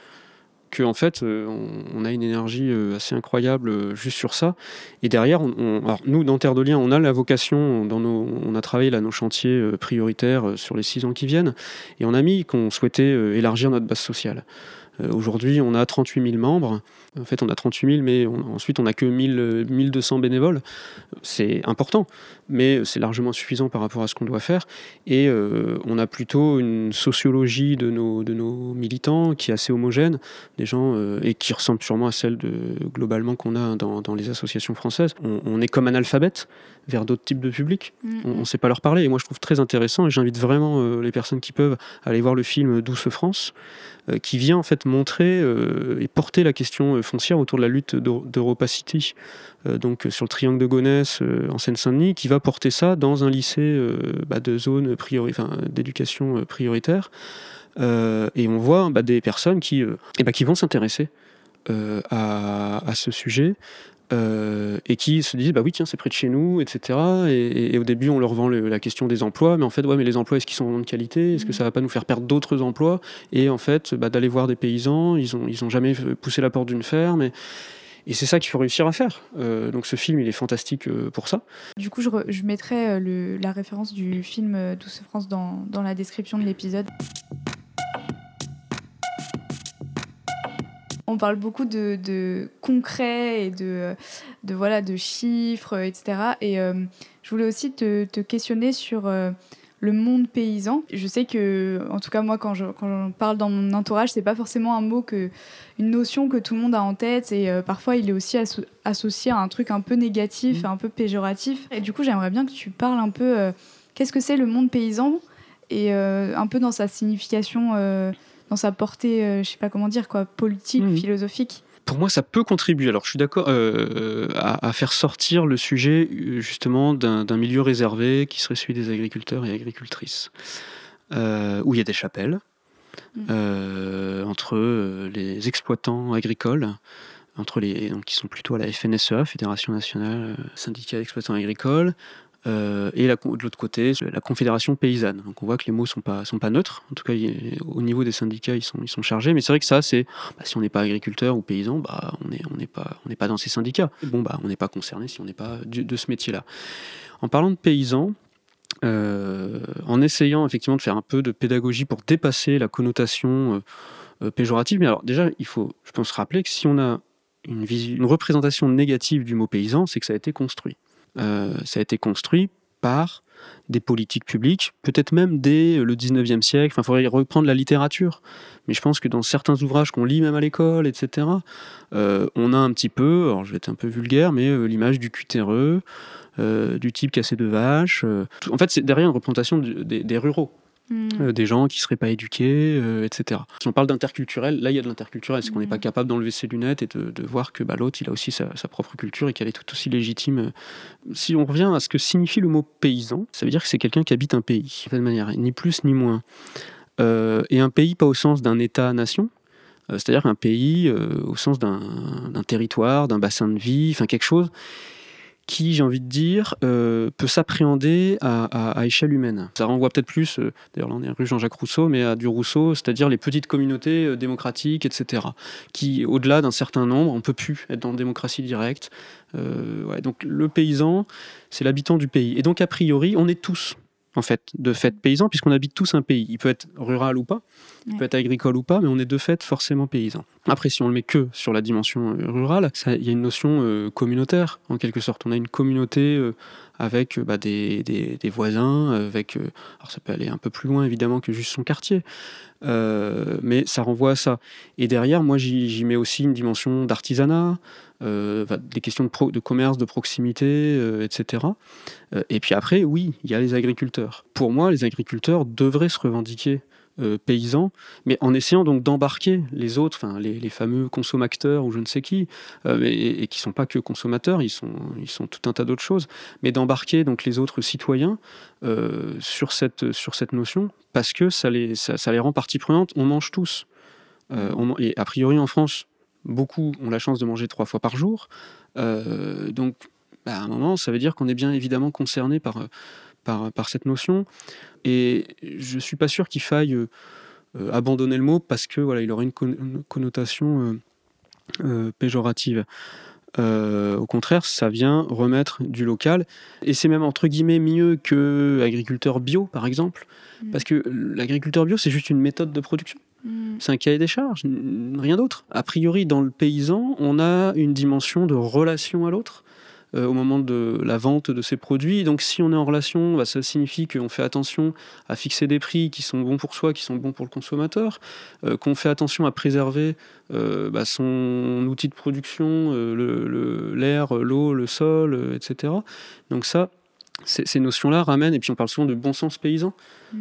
qu'en en fait, euh, on, a une énergie euh, assez incroyable euh, juste sur ça. Et derrière, nous, dans Terre de Liens, on a la vocation, dans nos, on a travaillé là nos chantiers prioritaires sur les six ans qui viennent, et on a mis qu'on souhaitait élargir notre base sociale. Aujourd'hui, on a 38 000 membres. En fait, on a 38 000, mais ensuite, on n'a que 1000, 1200 bénévoles. C'est important, mais c'est largement suffisant par rapport à ce qu'on doit faire. Et euh, on a plutôt une sociologie de nos, de nos militants qui est assez homogène, des gens, euh, et qui ressemble sûrement à celle de, globalement qu'on a dans, dans, les associations françaises. On, est comme analphabète vers d'autres types de publics. Mm. On ne sait pas leur parler. Et moi, je trouve très intéressant, et j'invite vraiment euh, les personnes qui peuvent aller voir le film Douce France, qui vient en fait montrer et porter la question foncière autour de la lutte d'Europacity, donc sur le triangle de Gonesse en Seine-Saint-Denis, qui va porter ça dans un lycée euh, bah, de zone d'éducation euh, prioritaire. Euh, et on voit bah, des personnes qui, bah, qui vont s'intéresser à, ce sujet. Et qui se disent bah oui tiens c'est près de chez nous etc et, au début on leur vend la question des emplois mais en fait ouais mais les emplois est-ce qu'ils sont de qualité? Est-ce que ça va pas nous faire perdre d'autres emplois? Et en fait d'aller voir des paysans ils ont ils ont jamais poussé la porte d'une ferme et, et c'est ça qu'il faut réussir à faire. Euh, donc ce film, il est fantastique euh, pour ça. Du coup, je, je mettrai euh, le, la référence du film Douce France dans, dans la description de l'épisode. On parle beaucoup de, de concret et de, de, voilà, de chiffres, etc. Et je voulais aussi te, te questionner sur le monde paysan. Je sais que, en tout cas moi, quand je, quand parle dans mon entourage, c'est pas forcément un mot que, une notion que tout le monde a en tête. Et euh, parfois, il est aussi associé à un truc un peu négatif, mmh. un peu péjoratif. Et du coup, j'aimerais bien que tu parles un peu. Euh, qu'est-ce que c'est le monde paysan? Et euh, un peu dans sa signification, dans sa portée, je sais pas comment dire quoi, politique, mmh. philosophique pour moi, ça peut contribuer. Alors, je suis d'accord euh, à, faire sortir le sujet justement d'un milieu réservé qui serait celui des agriculteurs et agricultrices, euh, où il y a des chapelles euh, entre les exploitants agricoles, entre les donc qui sont plutôt à la FNSEA, Fédération nationale syndicat d'exploitants agricoles, euh, et de l'autre côté, la Confédération paysanne. Donc on voit que les mots sont pas sont pas neutres. En tout cas, au niveau des syndicats, ils sont ils sont chargés. Mais c'est vrai que ça, c'est bah, si on n'est pas agriculteur ou paysan, bah on n'est on n'est pas pas dans ces syndicats. Bon bah on n'est pas concerné si on n'est pas de ce métier-là. En parlant de paysans, euh, en essayant effectivement de faire un peu de pédagogie pour dépasser la connotation euh, péjorative. Mais alors déjà, il faut, je pense, rappeler que si on a une, une représentation négative du mot paysan, c'est que ça a été construit. Euh, ça a été construit par des politiques publiques, peut-être même dès le 19e siècle. Enfin, il faudrait reprendre la littérature. Mais je pense que dans certains ouvrages qu'on lit même à l'école, etc., euh, on a un petit peu, alors je vais être un peu vulgaire, mais euh, l'image du cutéreux, du type cassé de vache. en fait, c'est derrière une représentation des ruraux. Hmm. Euh, des gens qui seraient pas éduqués, euh, etc. Si on parle d'interculturel, là il y a de l'interculturel, c'est qu'on n'est pas hmm. capable d'enlever ses lunettes et de, voir que bah, l'autre il a aussi sa, propre culture et qu'elle est tout aussi légitime. Si on revient à ce que signifie le mot paysan, ça veut dire que c'est quelqu'un qui habite un pays, de cette manière, ni plus ni moins. Euh, et un pays pas au sens d'un État-nation, c'est-à-dire un pays au sens d'un territoire, d'un bassin de vie, enfin quelque chose qui, j'ai envie de dire, euh, peut s'appréhender à, échelle humaine. Ça renvoie peut-être plus, euh, d'ailleurs là on est rue Jean-Jacques Rousseau, mais à du Rousseau, c'est-à-dire les petites communautés euh, démocratiques, etc., qui, au-delà d'un certain nombre, on peut plus être dans la démocratie directe. donc le paysan, c'est l'habitant du pays. Et donc a priori, on est tous en fait, de fait paysan, puisqu'on habite tous un pays. Il peut être rural ou pas, il peut être agricole ou pas, mais on est de fait forcément paysan. Après, si on le met que sur la dimension euh, rurale, il y a une notion euh, communautaire, en quelque sorte. On a une communauté euh, avec bah, des, voisins, avec... alors ça peut aller un peu plus loin, évidemment, que juste son quartier. mais ça renvoie à ça. Et derrière, moi, j'y mets aussi une dimension d'artisanat, euh, des questions de, commerce, de proximité, euh, etc. Euh, et puis après, oui, il y a les agriculteurs. Pour moi, les agriculteurs devraient se revendiquer paysans, mais en essayant donc d'embarquer les autres, les, fameux consommateurs ou je ne sais qui, et, qui sont pas que consommateurs, ils sont, tout un tas d'autres choses, mais d'embarquer donc les autres citoyens sur cette sur cette notion parce que ça les ça, les rend partie prenante. On mange tous. et a priori en France, beaucoup ont la chance de manger trois fois par jour. Euh, donc, bah, à un moment, ça veut dire qu'on est bien évidemment concerné par, par, par, cette notion. Et je ne suis pas sûr qu'il faille euh, abandonner le mot parce que voilà, il aurait une, connotation euh, péjorative. au contraire, ça vient remettre du local. Et c'est même entre guillemets mieux que agriculteur bio, par exemple. Mmh. Parce que l'agriculteur bio, c'est juste une méthode de production. Mm. C'est un cahier des charges, rien d'autre. A priori, dans le paysan, on a une dimension de relation à l'autre euh, au moment de la vente de ces produits. Donc, si on est en relation, bah, ça signifie qu'on fait attention à fixer des prix qui sont bons pour soi, qui sont bons pour le consommateur, euh, qu'on fait attention à préserver euh, bah, son outil de production, l'air, l'eau, le sol, etc. Donc ça, ces notions-là ramènent, et puis on parle souvent de bon sens paysan, mm.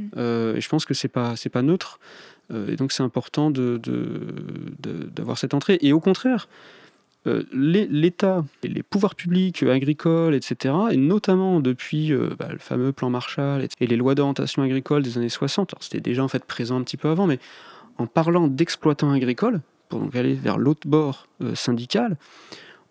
et je pense que c'est pas, pas neutre. Euh, et donc c'est important d'avoir cette entrée. Et au contraire, euh, l'État les pouvoirs publics agricoles, etc., et notamment depuis euh, bah, le fameux plan Marshall et les lois d'orientation agricole des années 60, c'était déjà en fait présent un petit peu avant, mais en parlant d'exploitants agricoles, pour donc aller vers l'autre bord syndical,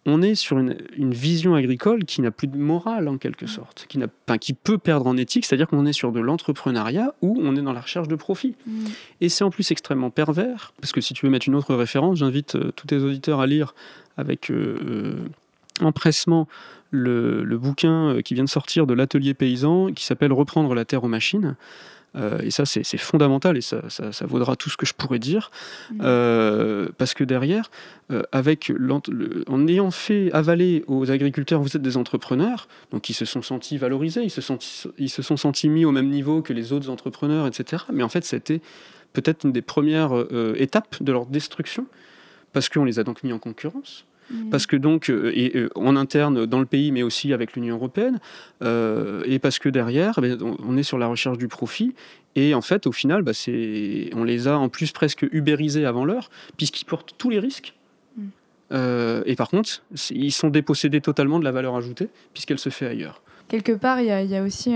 on est sur une, vision agricole qui n'a plus de morale en quelque sorte, qui, qui peut perdre en éthique, c'est-à-dire qu'on est sur de l'entrepreneuriat où on est dans la recherche de profit. Mm. Et c'est en plus extrêmement pervers, parce que si tu veux mettre une autre référence, j'invite euh, tous tes auditeurs à lire avec euh, euh, empressement le, bouquin qui vient de sortir de l'atelier paysan qui s'appelle Reprendre la terre aux machines. Euh, et ça, c'est fondamental et ça, vaudra tout ce que je pourrais dire. Mmh. Euh, parce que derrière, euh, avec en ayant fait avaler aux agriculteurs, vous êtes des entrepreneurs, donc ils se sont sentis valorisés, ils se, sont, ils se sont sentis mis au même niveau que les autres entrepreneurs, etc. Mais en fait, c'était peut-être une des premières étapes de leur destruction, parce qu'on les a donc mis en concurrence. Mm. Parce que donc, euh, et, euh, en interne dans le pays, mais aussi avec l'Union européenne, euh, et parce que derrière, ben, on est sur la recherche du profit, et en fait, au final, bah, on les a en plus presque ubérisés avant l'heure, puisqu'ils portent tous les risques. Mm. et par contre, ils sont dépossédés totalement de la valeur ajoutée, puisqu'elle se fait ailleurs. Quelque part, il y, a aussi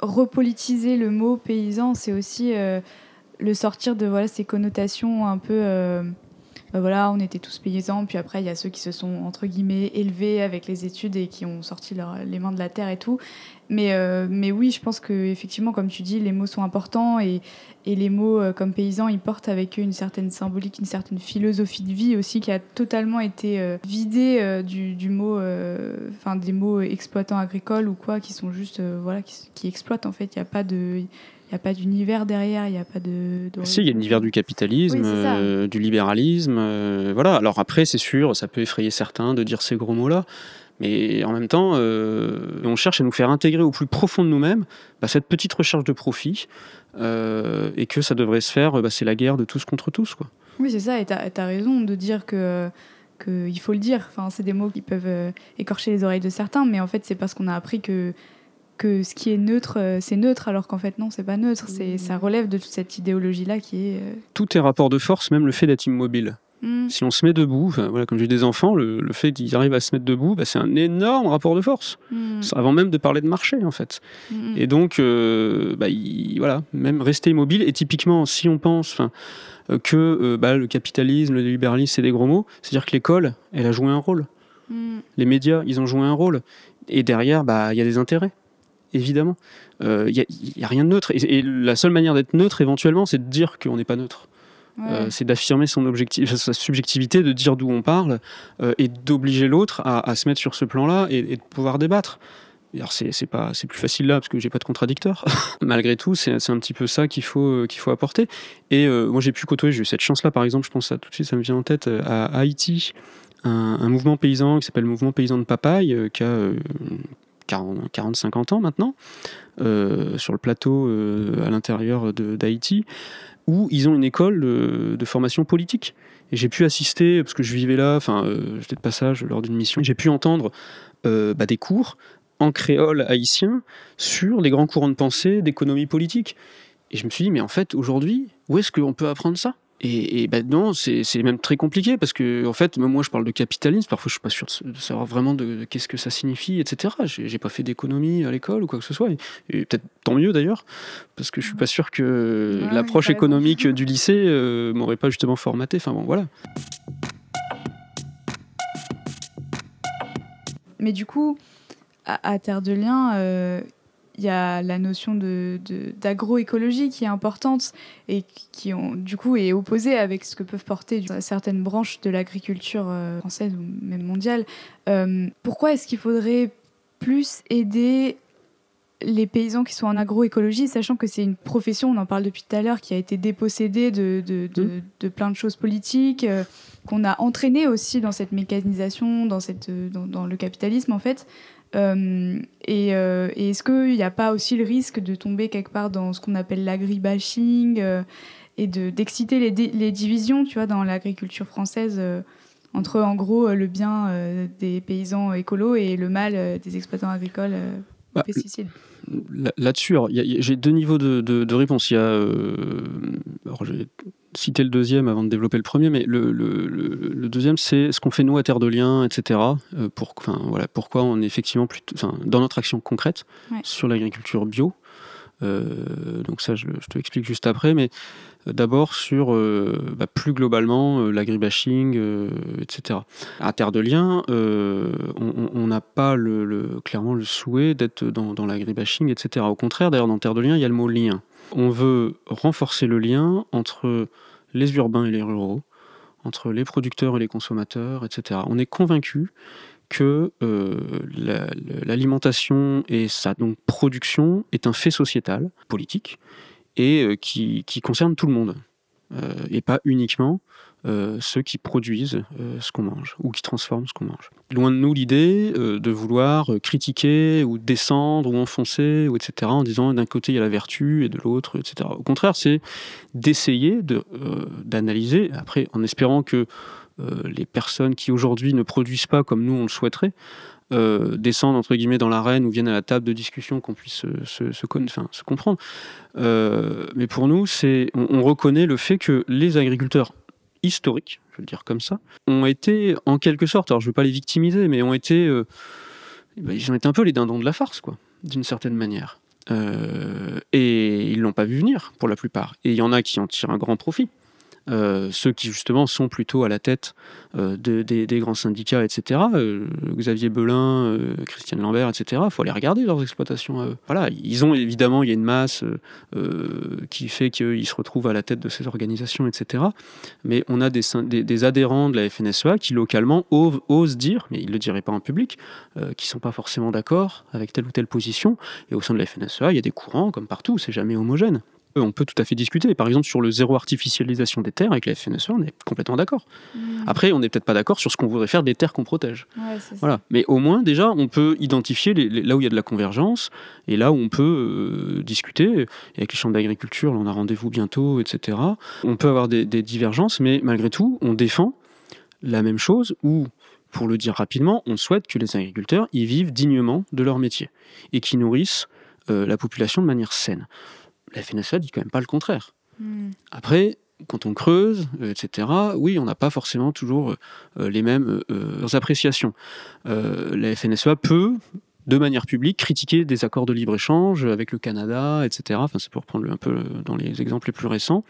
repolitiser le mot paysan, c'est aussi le sortir de voilà, ces connotations un peu bah voilà, on était tous paysans, puis après il y a ceux qui se sont entre guillemets élevés avec les études et qui ont sorti les mains de la terre et tout. Mais, euh, mais oui, je pense que effectivement, comme tu dis, les mots sont importants et, et les mots euh, comme paysans, ils portent avec eux une certaine symbolique, une certaine philosophie de vie aussi qui a totalement été euh, vidée du, du, mot, enfin des mots exploitants agricoles ou quoi, qui sont juste voilà, qui, qui exploitent en fait. Il n'y a pas de n'y a pas d'univers derrière, il n'y a pas de. Si, il y a l'univers du capitalisme, euh, du libéralisme. Euh, voilà. Alors après, c'est sûr, ça peut effrayer certains de dire ces gros mots-là. Mais en même temps, euh, on cherche à nous faire intégrer au plus profond de nous-mêmes bah, cette petite recherche de profit et que ça devrait se faire, bah, c'est la guerre de tous contre tous. Quoi. Oui, c'est ça, et tu as, raison de dire que qu'il faut le dire. Enfin, c'est des mots qui peuvent écorcher les oreilles de certains, mais en fait, c'est parce qu'on a appris que que ce qui est neutre, euh, c'est neutre, alors qu'en fait, non, c'est pas neutre. C'est, ça relève de toute cette idéologie-là qui est. Euh, Tout est rapport de force, même le fait d'être immobile. Hmm. Si on se met debout, voilà, comme j'ai des enfants, le, fait qu'ils arrivent à se mettre debout, bah, c'est un énorme rapport de force. Hmm. Avant même de parler de marché, en fait. Et donc, euh, bah, voilà, même rester immobile. Et typiquement, si on pense que bah, le capitalisme, le libéralisme, c'est des gros mots, c'est-à-dire que l'école, elle a joué un rôle. Les médias, ils ont joué un rôle. Et derrière, bah, il y a des intérêts, évidemment. Il n'y a, rien de neutre. Et, et la seule manière d'être neutre, éventuellement, c'est de dire qu'on n'est pas neutre. Ouais. Euh, c'est d'affirmer son objectif, sa subjectivité, de dire d'où on parle euh, et d'obliger l'autre à, à se mettre sur ce plan-là et, et de pouvoir débattre. Alors c'est pas c'est plus facile là parce que j'ai pas de contradicteur. Malgré tout, c'est un petit peu ça qu'il faut euh, qu'il faut apporter. Et euh, moi j'ai pu côtoyer, j'ai eu cette chance-là par exemple, je pense à tout de suite, ça me vient en tête euh, à Haïti, un, un mouvement paysan qui s'appelle le mouvement paysan de Papaye, euh, qui a euh, 40-50 ans maintenant, euh, sur le plateau euh, à l'intérieur d'Haïti, où ils ont une école de, formation politique. Et j'ai pu assister, parce que je vivais là, enfin, euh, j'étais de passage lors d'une mission, j'ai pu entendre bah, des cours en créole haïtien sur les grands courants de pensée d'économie politique. Et je me suis dit, mais en fait, aujourd'hui, où est-ce qu'on peut apprendre ça? Et, et ben non, c'est même très compliqué parce que, en fait, moi, je parle de capitalisme. Parfois, je suis pas sûr de, savoir vraiment de, de qu'est-ce que ça signifie, etc. J'ai pas fait d'économie à l'école ou quoi que ce soit. Et, et peut-être tant mieux d'ailleurs, parce que je suis pas sûr que Ouais, l'approche économique du lycée euh, m'aurait pas justement formaté. Enfin bon, voilà. Mais du coup, à, à Terre de Liens, euh, il y a la notion de, de- d'agroécologie qui est importante et qui- ont, du coup est opposée avec ce que peuvent porter du- certaines branches de l'agriculture euh, française ou même mondiale. Euh, pourquoi est-ce qu'il faudrait plus aider les paysans qui sont en agroécologie, sachant que c'est une profession, on en parle depuis tout à l'heure, qui a été dépossédée de, de, de- de plein de choses politiques, euh, qu'on a entraîné aussi dans cette mécanisation, dans, cette, dans, dans le capitalisme en fait. Euh, et euh, et est-ce qu'il n'y a pas aussi le risque de tomber quelque part dans ce qu'on appelle l'agribashing euh, et de, d'exciter les, les divisions, tu vois, dans l'agriculture française euh, entre en gros le bien des paysans écolos et le mal des exploitants agricoles Bah, pesticides Là- Là-dessus, j'ai deux niveaux de, de, de réponse. Il y a, alors, cité le deuxième avant de développer le premier, mais le, le- le- le deuxième, c'est ce qu'on fait nous à Terre de Liens, etc. euh, pour, enfin, voilà, pourquoi on est effectivement plutôt, enfin, dans notre action concrète Ouais. sur l'agriculture bio. Euh, donc ça, je, je te l'explique juste après, mais euh, d'abord sur euh, bah, plus globalement l'agribashing, etc. À Terre de Liens, on- n'a pas le- clairement le souhait d'être dans, dans l'agribashing, etc. Au contraire, d'ailleurs, dans Terre de Liens, il y a le mot lien. On veut renforcer le lien entre les urbains et les ruraux, entre les producteurs et les consommateurs, etc. On est convaincu que euh, la- la- l'alimentation et sa production est un fait sociétal, politique, et euh, qui, concerne tout le monde, et pas uniquement euh, ceux qui produisent euh, ce qu'on mange ou qui transforment ce qu'on mange. Loin de nous l'idée euh, de vouloir euh, critiquer ou descendre ou enfoncer ou etc. en disant d'un côté il y a la vertu et de l'autre etc. Au contraire, c'est d'essayer de, euh, d'analyser après en espérant que euh, les personnes qui aujourd'hui ne produisent pas comme nous on le souhaiterait euh, descendent entre guillemets dans l'arène ou viennent à la table de discussion qu'on puisse se, se, comprendre. Euh, mais pour nous, c'est on, on reconnaît le fait que les agriculteurs historiques, je veux le dire comme ça, ont été en quelque sorte, alors je ne veux pas les victimiser, mais ont été, euh, ben, ils ont été un peu les dindons de la farce, quoi, d'une certaine manière. Euh, et ils l'ont pas vu venir pour la plupart. Et il y en a qui en tirent un grand profit. Euh, ceux qui justement sont plutôt à la tête euh, de- des, grands syndicats, etc. euh, Xavier Belin, Christiane Lambert, etc. Il faut aller regarder leurs exploitations. Voilà, ils ont évidemment, il y a une masse qui fait qu'ils se retrouvent à la tête de ces organisations, etc. Mais on a des, adhérents de la FNSEA qui localement osent, dire, mais ils ne le diraient pas en public, qui ne sont pas forcément d'accord avec telle ou telle position. Et au sein de la FNSEA, il y a des courants, comme partout, c'est jamais homogène. On peut tout à fait discuter. Par exemple, sur le zéro artificialisation des terres avec la FNSEA, on est complètement d'accord. Après, on n'est peut-être pas d'accord sur ce qu'on voudrait faire des terres qu'on protège. Ouais, c'est ça. Voilà. Mais au moins, déjà, on peut identifier les- les- là où il y a de la convergence et là où on peut euh, discuter. Et avec les chambres d'agriculture, on a rendez-vous bientôt, etc. On peut avoir des, des divergences, mais malgré tout, on défend la même chose ou, pour le dire rapidement, on souhaite que les agriculteurs y vivent dignement de leur métier et qu'ils nourrissent euh, la population de manière saine. La FNSA dit quand même pas le contraire. Mm. Après, quand on creuse, euh, etc., oui, on n'a pas forcément toujours euh, les mêmes euh, appréciations. Euh, la FNSEA peut, de manière publique, critiquer des accords de libre-échange avec le Canada, etc. Enfin, c'est pour prendre un peu euh, dans les exemples les plus récents,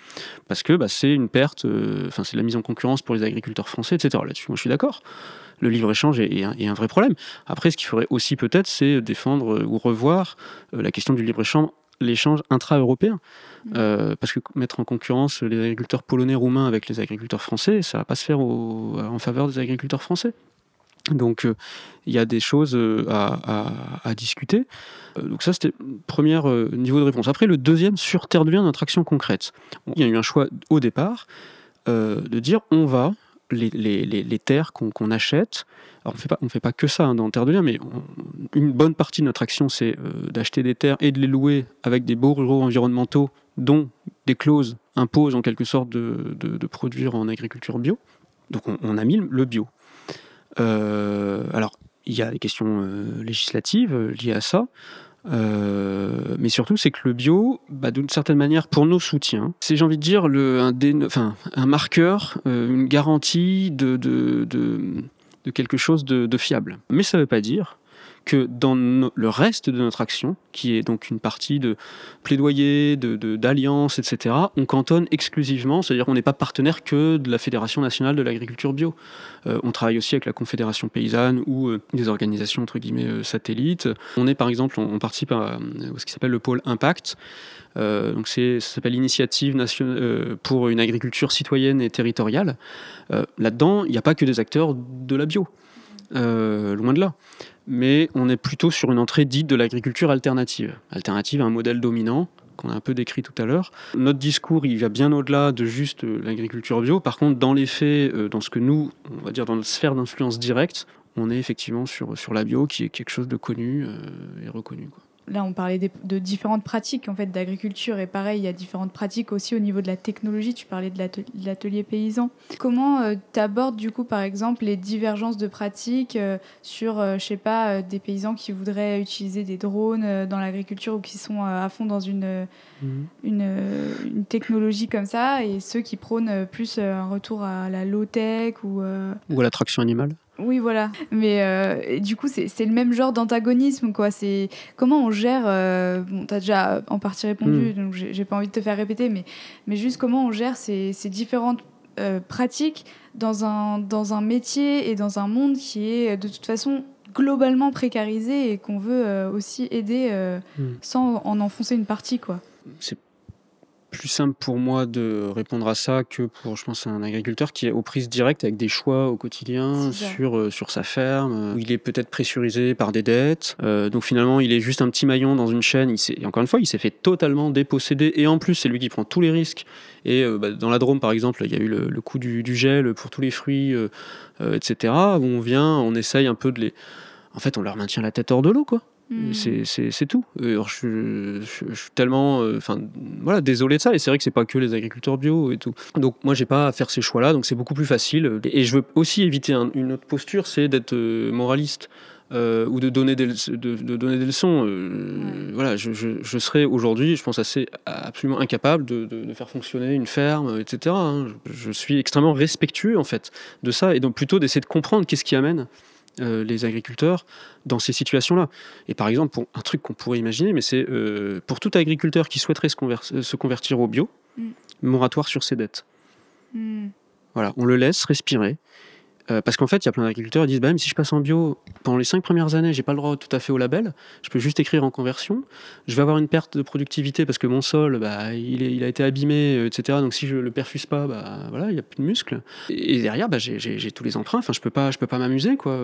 parce que bah, c'est une perte, euh, enfin, c'est de la mise en concurrence pour les agriculteurs français, etc. Là-dessus, moi, je suis d'accord. le libre-échange est, un vrai problème. Après, ce qu'il faudrait aussi peut-être, c'est défendre ou revoir la question du libre-échange l'échange intra-européen. Mmh. parce que mettre en concurrence les agriculteurs polonais, roumains avec les agriculteurs français, ça va pas se faire en faveur des agriculteurs français. Donc il y a des choses à, discuter. donc ça c'était le premier niveau de réponse. Après le deuxième, sur terre de bien, notre action concrète. Il y a eu un choix au départ de dire on va les, terres qu'on achète. Alors on fait pas, on fait pas que ça hein, dans Terre de Liens, mais une bonne partie de notre action, c'est d'acheter des terres et de les louer avec des beaux ruraux environnementaux, dont des clauses imposent en quelque sorte de, de, produire en agriculture bio. Donc on mis le bio. Euh, alors, il y a des questions euh, législatives euh, liées à ça. Mais surtout, c'est que le bio, bah, d'une certaine manière, pour nos soutiens, c'est, j'ai envie de dire, un, marqueur, une garantie de, quelque chose de, fiable. Mais ça ne veut pas dire que dans le reste de notre action, qui est donc une partie de plaidoyer, d'alliance, de, etc., on cantonne exclusivement, c'est-à-dire qu'on n'est pas partenaire que de la Fédération nationale de l'agriculture bio. Euh, on travaille aussi avec la Confédération paysanne ou euh, des organisations entre guillemets euh, satellites. On est par exemple, on, participe à, ce qui s'appelle le pôle Impact. donc ça s'appelle l'initiative nationale pour une agriculture citoyenne et territoriale. là-dedans, il n'y a pas que des acteurs de la bio. loin de là mais on est plutôt sur une entrée dite de l'agriculture alternative. Alternative à un modèle dominant qu'on a un peu décrit tout à l'heure. Notre discours, il va bien au-delà de juste euh, l'agriculture bio. Par contre, dans les faits, euh, dans ce que nous, on va dire dans notre sphère d'influence directe, on est effectivement sur, sur la bio, qui est quelque chose de connu euh, et reconnu. Là, on parlait de différentes pratiques en fait d'agriculture et pareil, il y a différentes pratiques aussi au niveau de la technologie. Tu parlais de l'atelier paysan. Comment euh, tu abordes du coup, par exemple, les divergences de pratiques euh, sur, euh, je sais pas, des paysans qui voudraient utiliser des drones dans l'agriculture ou qui sont à fond dans une, une, une, technologie comme ça et ceux qui prônent plus un retour à la low tech ou ou à la traction animale. Oui, voilà. Mais euh, du coup, c'est le même genre d'antagonisme, quoi. C'est comment on gère. Euh, bon, t'as déjà en partie répondu, hmm. donc j'ai pas envie de te faire répéter, mais, mais juste comment on gère ces, ces différentes euh, pratiques dans un, dans un métier et dans un monde qui est de toute façon globalement précarisé et qu'on veut aussi aider hmm. sans en enfoncer une partie, quoi. C'est plus simple pour moi de répondre à ça que pour, je pense, un agriculteur qui est aux prises directes avec des choix au quotidien sur, euh, sur sa ferme, où il est peut-être pressurisé par des dettes. Euh, donc finalement, il est juste un petit maillon dans une chaîne. Il et encore une fois, il s'est fait totalement déposséder. Et en plus, c'est lui qui prend tous les risques. Et euh, bah, dans la Drôme, par exemple, il y a eu le, le coup du, du, gel pour tous les fruits, etc. Où on vient, on essaye un peu de les... En fait, on leur maintient la tête hors de l'eau, quoi. Hmm. C'est tout. Alors, je, suis tellement euh, enfin voilà, désolé de ça. Et c'est vrai que c'est pas que les agriculteurs bio et tout. Donc, moi, j'ai pas à faire ces choix-là. Donc, c'est beaucoup plus facile. Et je veux aussi éviter une autre posture c'est d'être euh, moraliste. Euh, ou de donner des, de, donner des leçons. Voilà, je, je, serais aujourd'hui, je pense, assez absolument incapable de, de, faire fonctionner une ferme, etc. Hein. Je, suis extrêmement respectueux en fait de ça, et donc plutôt d'essayer de comprendre qu'est-ce qui amène euh, les agriculteurs dans ces situations-là. Et par exemple, pour un truc qu'on pourrait imaginer, mais c'est euh, pour tout agriculteur qui souhaiterait se, se convertir au bio, mm. moratoire sur ses dettes. Mm. Voilà, on le laisse respirer. Euh, parce qu'en fait, il y a plein d'agriculteurs qui disent bah, même si je passe en bio pendant les cinq premières années, j'ai pas le droit tout à fait au label. Je peux juste écrire en conversion. Je vais avoir une perte de productivité parce que mon sol, bah, il, il, a été abîmé, euh, etc. Donc si je le perfuse pas, bah, voilà, il y a plus de muscles. Et derrière, bah, j'ai tous les emprunts. Enfin, je peux pas, je peux pas m'amuser, quoi.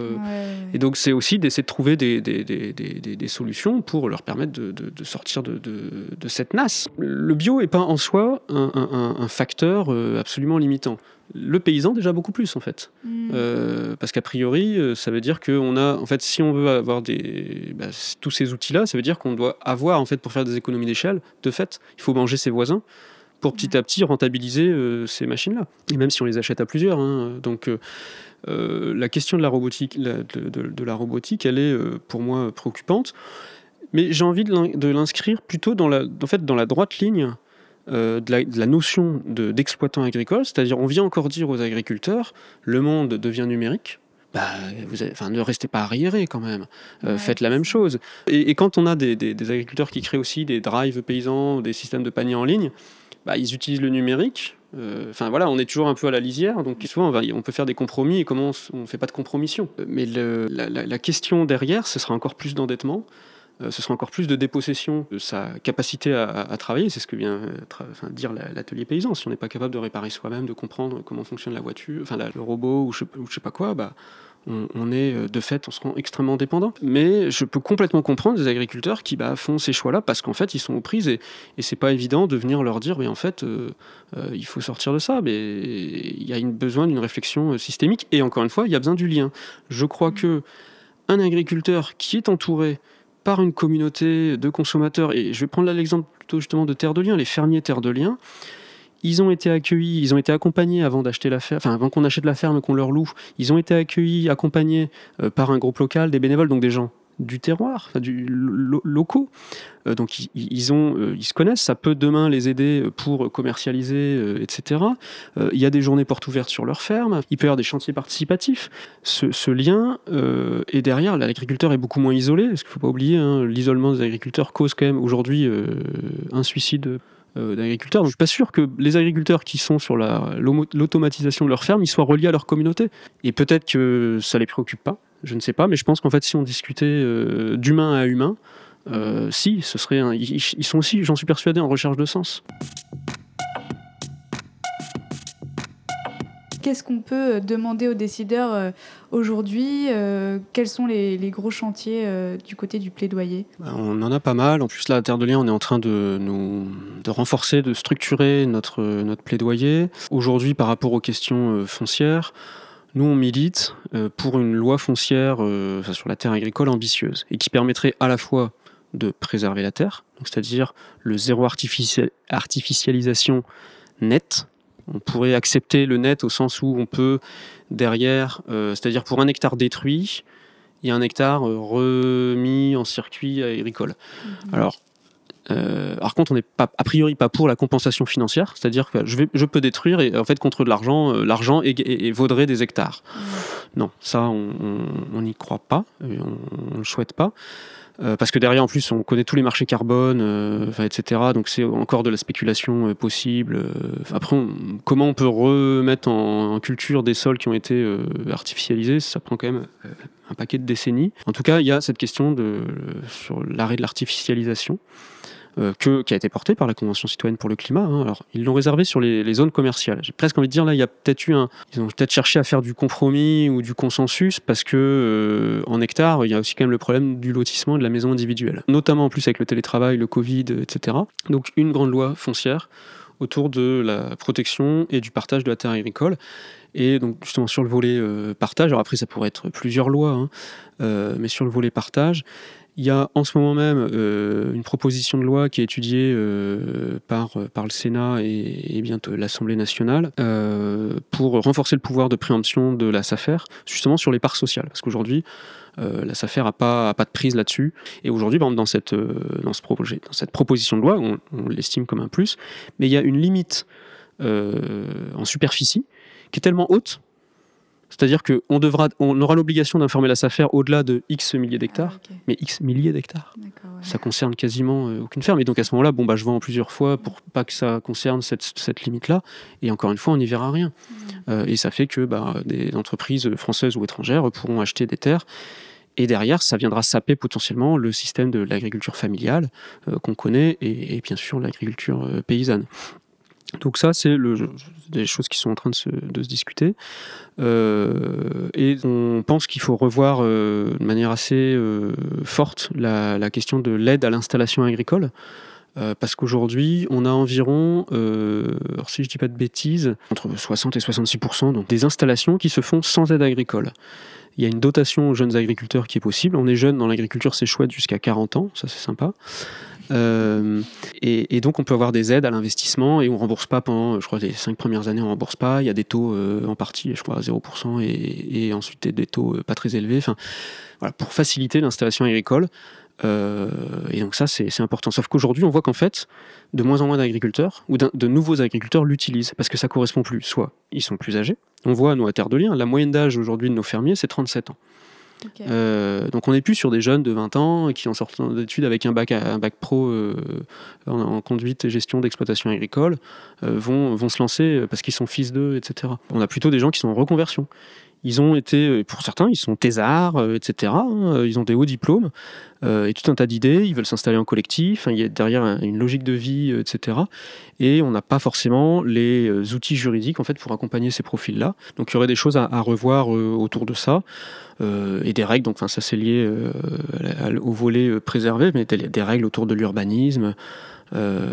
Et donc c'est aussi d'essayer de trouver des, des, des, des, solutions pour leur permettre de, de, sortir de, de, cette nasse. Le bio est pas en soi un, un, un facteur euh, absolument limitant le paysan déjà beaucoup plus en fait. Hmm. Euh, parce qu'a priori, euh, ça veut dire qu'on a, en fait, si on veut avoir des, bah, tous ces outils-là, ça veut dire qu'on doit avoir, en fait, pour faire des économies d'échelle, de fait, il faut manger ses voisins pour petit à petit rentabiliser euh, ces machines-là. Et même si on les achète à plusieurs. Hein. donc la question de la robotique, de, la robotique, elle est pour moi préoccupante. Mais j'ai envie de l'inscrire plutôt dans la, en fait, dans la droite ligne euh, de, la, notion d'exploitant agricole, c'est-à-dire on vient encore dire aux agriculteurs, le monde devient numérique, bah, vous enfin, ne restez pas arriérés quand même, euh, faites la même chose. Et, quand on a des, agriculteurs qui créent aussi des drives paysans, des systèmes de panier en ligne, bah, ils utilisent le numérique. Enfin voilà, on est toujours un peu à la lisière, donc souvent on, va, on peut faire des compromis et comment on ne fait pas de compromission. Mais la, question derrière, ce sera encore plus d'endettement, ce sera encore plus de dépossession de sa capacité à, travailler. C'est ce que vient dire l'atelier paysan. Si on n'est pas capable de réparer soi-même, de comprendre comment fonctionne la voiture, enfin le robot ou je, ou je sais pas quoi, bah on, est euh, de fait, on se rend extrêmement dépendant. Mais je peux complètement comprendre des agriculteurs qui bah, font ces choix-là parce qu'en fait, ils sont aux prises et, et c'est pas évident de venir leur dire, mais en fait, euh, euh, il faut sortir de ça. Mais il y a une, besoin d'une réflexion systémique et encore une fois, il y a besoin du lien. Je crois que un agriculteur qui est entouré par une communauté de consommateurs, et je vais prendre l'exemple plutôt justement de Terre de Liens, les fermiers Terre de Liens, ils ont été accueillis, ils ont été accompagnés avant d'acheter la ferme, enfin avant qu'on achète la ferme qu'on leur loue. Ils ont été accueillis, accompagnés euh, par un groupe local, des bénévoles, donc des gens du terroir, du locaux. Euh, donc euh, ils se connaissent. Ça peut demain les aider pour commercialiser, etc. Il y a des journées portes ouvertes sur leur ferme. Il peut y avoir des chantiers participatifs. Ce, lien est derrière. L'agriculteur est beaucoup moins isolé. Parce qu'il ne faut pas oublier, hein, l'isolement des agriculteurs cause quand même aujourd'hui un suicide euh, d'agriculteurs. Je ne suis pas sûr que les agriculteurs qui sont sur l'automatisation de leur ferme, ils soient reliés à leur communauté. Et peut-être que ça ne les préoccupe pas, je ne sais pas, mais je pense qu'en fait, si on discutait euh, d'humain à humain, euh, si, ce serait ils, sont aussi, j'en suis persuadé, en recherche de sens. Qu'est-ce qu'on peut demander aux décideurs Aujourd'hui, euh, quels sont les, gros chantiers euh, du côté du plaidoyer? Bah, On en a pas mal. En plus, là, à Terre de Liens, on est en train de, nous, de renforcer, de structurer notre, notre plaidoyer. Aujourd'hui, par rapport aux questions euh, foncières, nous, on milite pour une loi foncière sur la terre agricole ambitieuse et qui permettrait à la fois de préserver la terre, c'est-à-dire le zéro artificialisation nette, on pourrait accepter le net au sens où on peut derrière, euh, c'est-à-dire pour un hectare détruit, il y a un hectare euh, remis en circuit agricole. Mhm. Alors, euh, par contre, on n'est pas a priori pas pour la compensation financière, c'est-à-dire que je, vais, je peux détruire et en fait contre de l'argent, l'argent vaudrait des hectares. Mhm. Non, ça on n'y croit pas, on ne le souhaite pas. Euh, parce que derrière, en plus, on connaît tous les marchés carbone, euh, etc. Donc c'est encore de la spéculation euh, possible. après, comment on peut remettre en, culture des sols qui ont été artificialisés Ça prend quand même un paquet de décennies. En tout cas, il y a cette question de, sur l'arrêt de l'artificialisation. Euh, qui a été porté par la Convention citoyenne pour le climat. Hein. Alors, ils l'ont réservé sur les, zones commerciales. J'ai presque envie de dire, là, il y a peut-être eu un. Ils ont peut-être cherché à faire du compromis ou du consensus parce que, euh, en hectare, il y a aussi quand même le problème du lotissement et de la maison individuelle. Notamment en plus avec le télétravail, le Covid, etc. Donc, une grande loi foncière autour de la protection et du partage de la terre agricole. Et donc justement sur le volet euh, partage, alors après ça pourrait être plusieurs lois, hein, mais sur le volet partage, il y a en ce moment même euh, une proposition de loi qui est étudiée euh, par, par le Sénat et, bientôt l'Assemblée nationale euh, pour renforcer le pouvoir de préemption de la SAFER, justement sur les parts sociales. Parce qu'aujourd'hui, la SAFER n'a pas, pas de prise là-dessus. Et aujourd'hui, dans cette, dans, ce dans cette proposition de loi, on l'estime comme un plus, mais il y a une limite en superficie qui est tellement haute c'est-à-dire qu'on devra, on aura l'obligation d'informer la SAFER au-delà de X milliers d'hectares, ah, mais X milliers d'hectares. Ça concerne quasiment euh, aucune ferme. Et donc à ce moment-là, bon, bah, je vends plusieurs fois pour pas que ça concerne cette, limite-là. Et encore une fois, on n'y verra rien. Hmm. Euh, et ça fait que bah, des entreprises françaises ou étrangères pourront acheter des terres. Et derrière, ça viendra saper potentiellement le système de l'agriculture familiale euh, qu'on connaît et, bien sûr l'agriculture paysanne. Donc ça, c'est des choses qui sont en train de se, discuter. Euh, et on pense qu'il faut revoir euh, de manière assez euh, forte la, question de l'aide à l'installation agricole. parce qu'aujourd'hui, on a environ, si je ne dis pas de bêtises, entre 60 et 66 donc des installations qui se font sans aide agricole. Il y a une dotation aux jeunes agriculteurs qui est possible. On est jeune dans l'agriculture, c'est chouette jusqu'à 40 ans, ça c'est sympa. Euh, et, donc on peut avoir des aides à l'investissement et on rembourse pas pendant, je crois, les cinq premières années on rembourse pas. Il y a des taux euh, en partie, je crois, à 0% et, ensuite des taux euh, pas très élevés. Enfin, voilà, pour faciliter l'installation agricole. et donc ça c'est important. Sauf qu'aujourd'hui on voit qu'en fait de moins en moins d'agriculteurs ou de nouveaux agriculteurs l'utilisent parce que ça correspond plus. Soit ils sont plus âgés. On voit à Terre de Liens, la moyenne d'âge aujourd'hui de nos fermiers c'est 37 ans. Donc on n'est plus sur des jeunes de 20 ans qui en sortant d'études avec un bac, pro en, conduite et gestion d'exploitation agricole vont, vont se lancer parce qu'ils sont fils d'eux, etc. On a plutôt des gens qui sont en reconversion. Ils ont été, euh, pour certains, ils sont thésards, euh, etc. Hein, ils ont des hauts diplômes euh, et tout un tas d'idées. Ils veulent s'installer en collectif. il y a derrière une logique de vie, etc. Et on n'a pas forcément les outils juridiques en fait pour accompagner ces profils-là. Donc il y aurait des choses à, revoir autour de ça et des règles. Donc enfin ça c'est lié au volet préservé, mais des règles autour de l'urbanisme. Euh,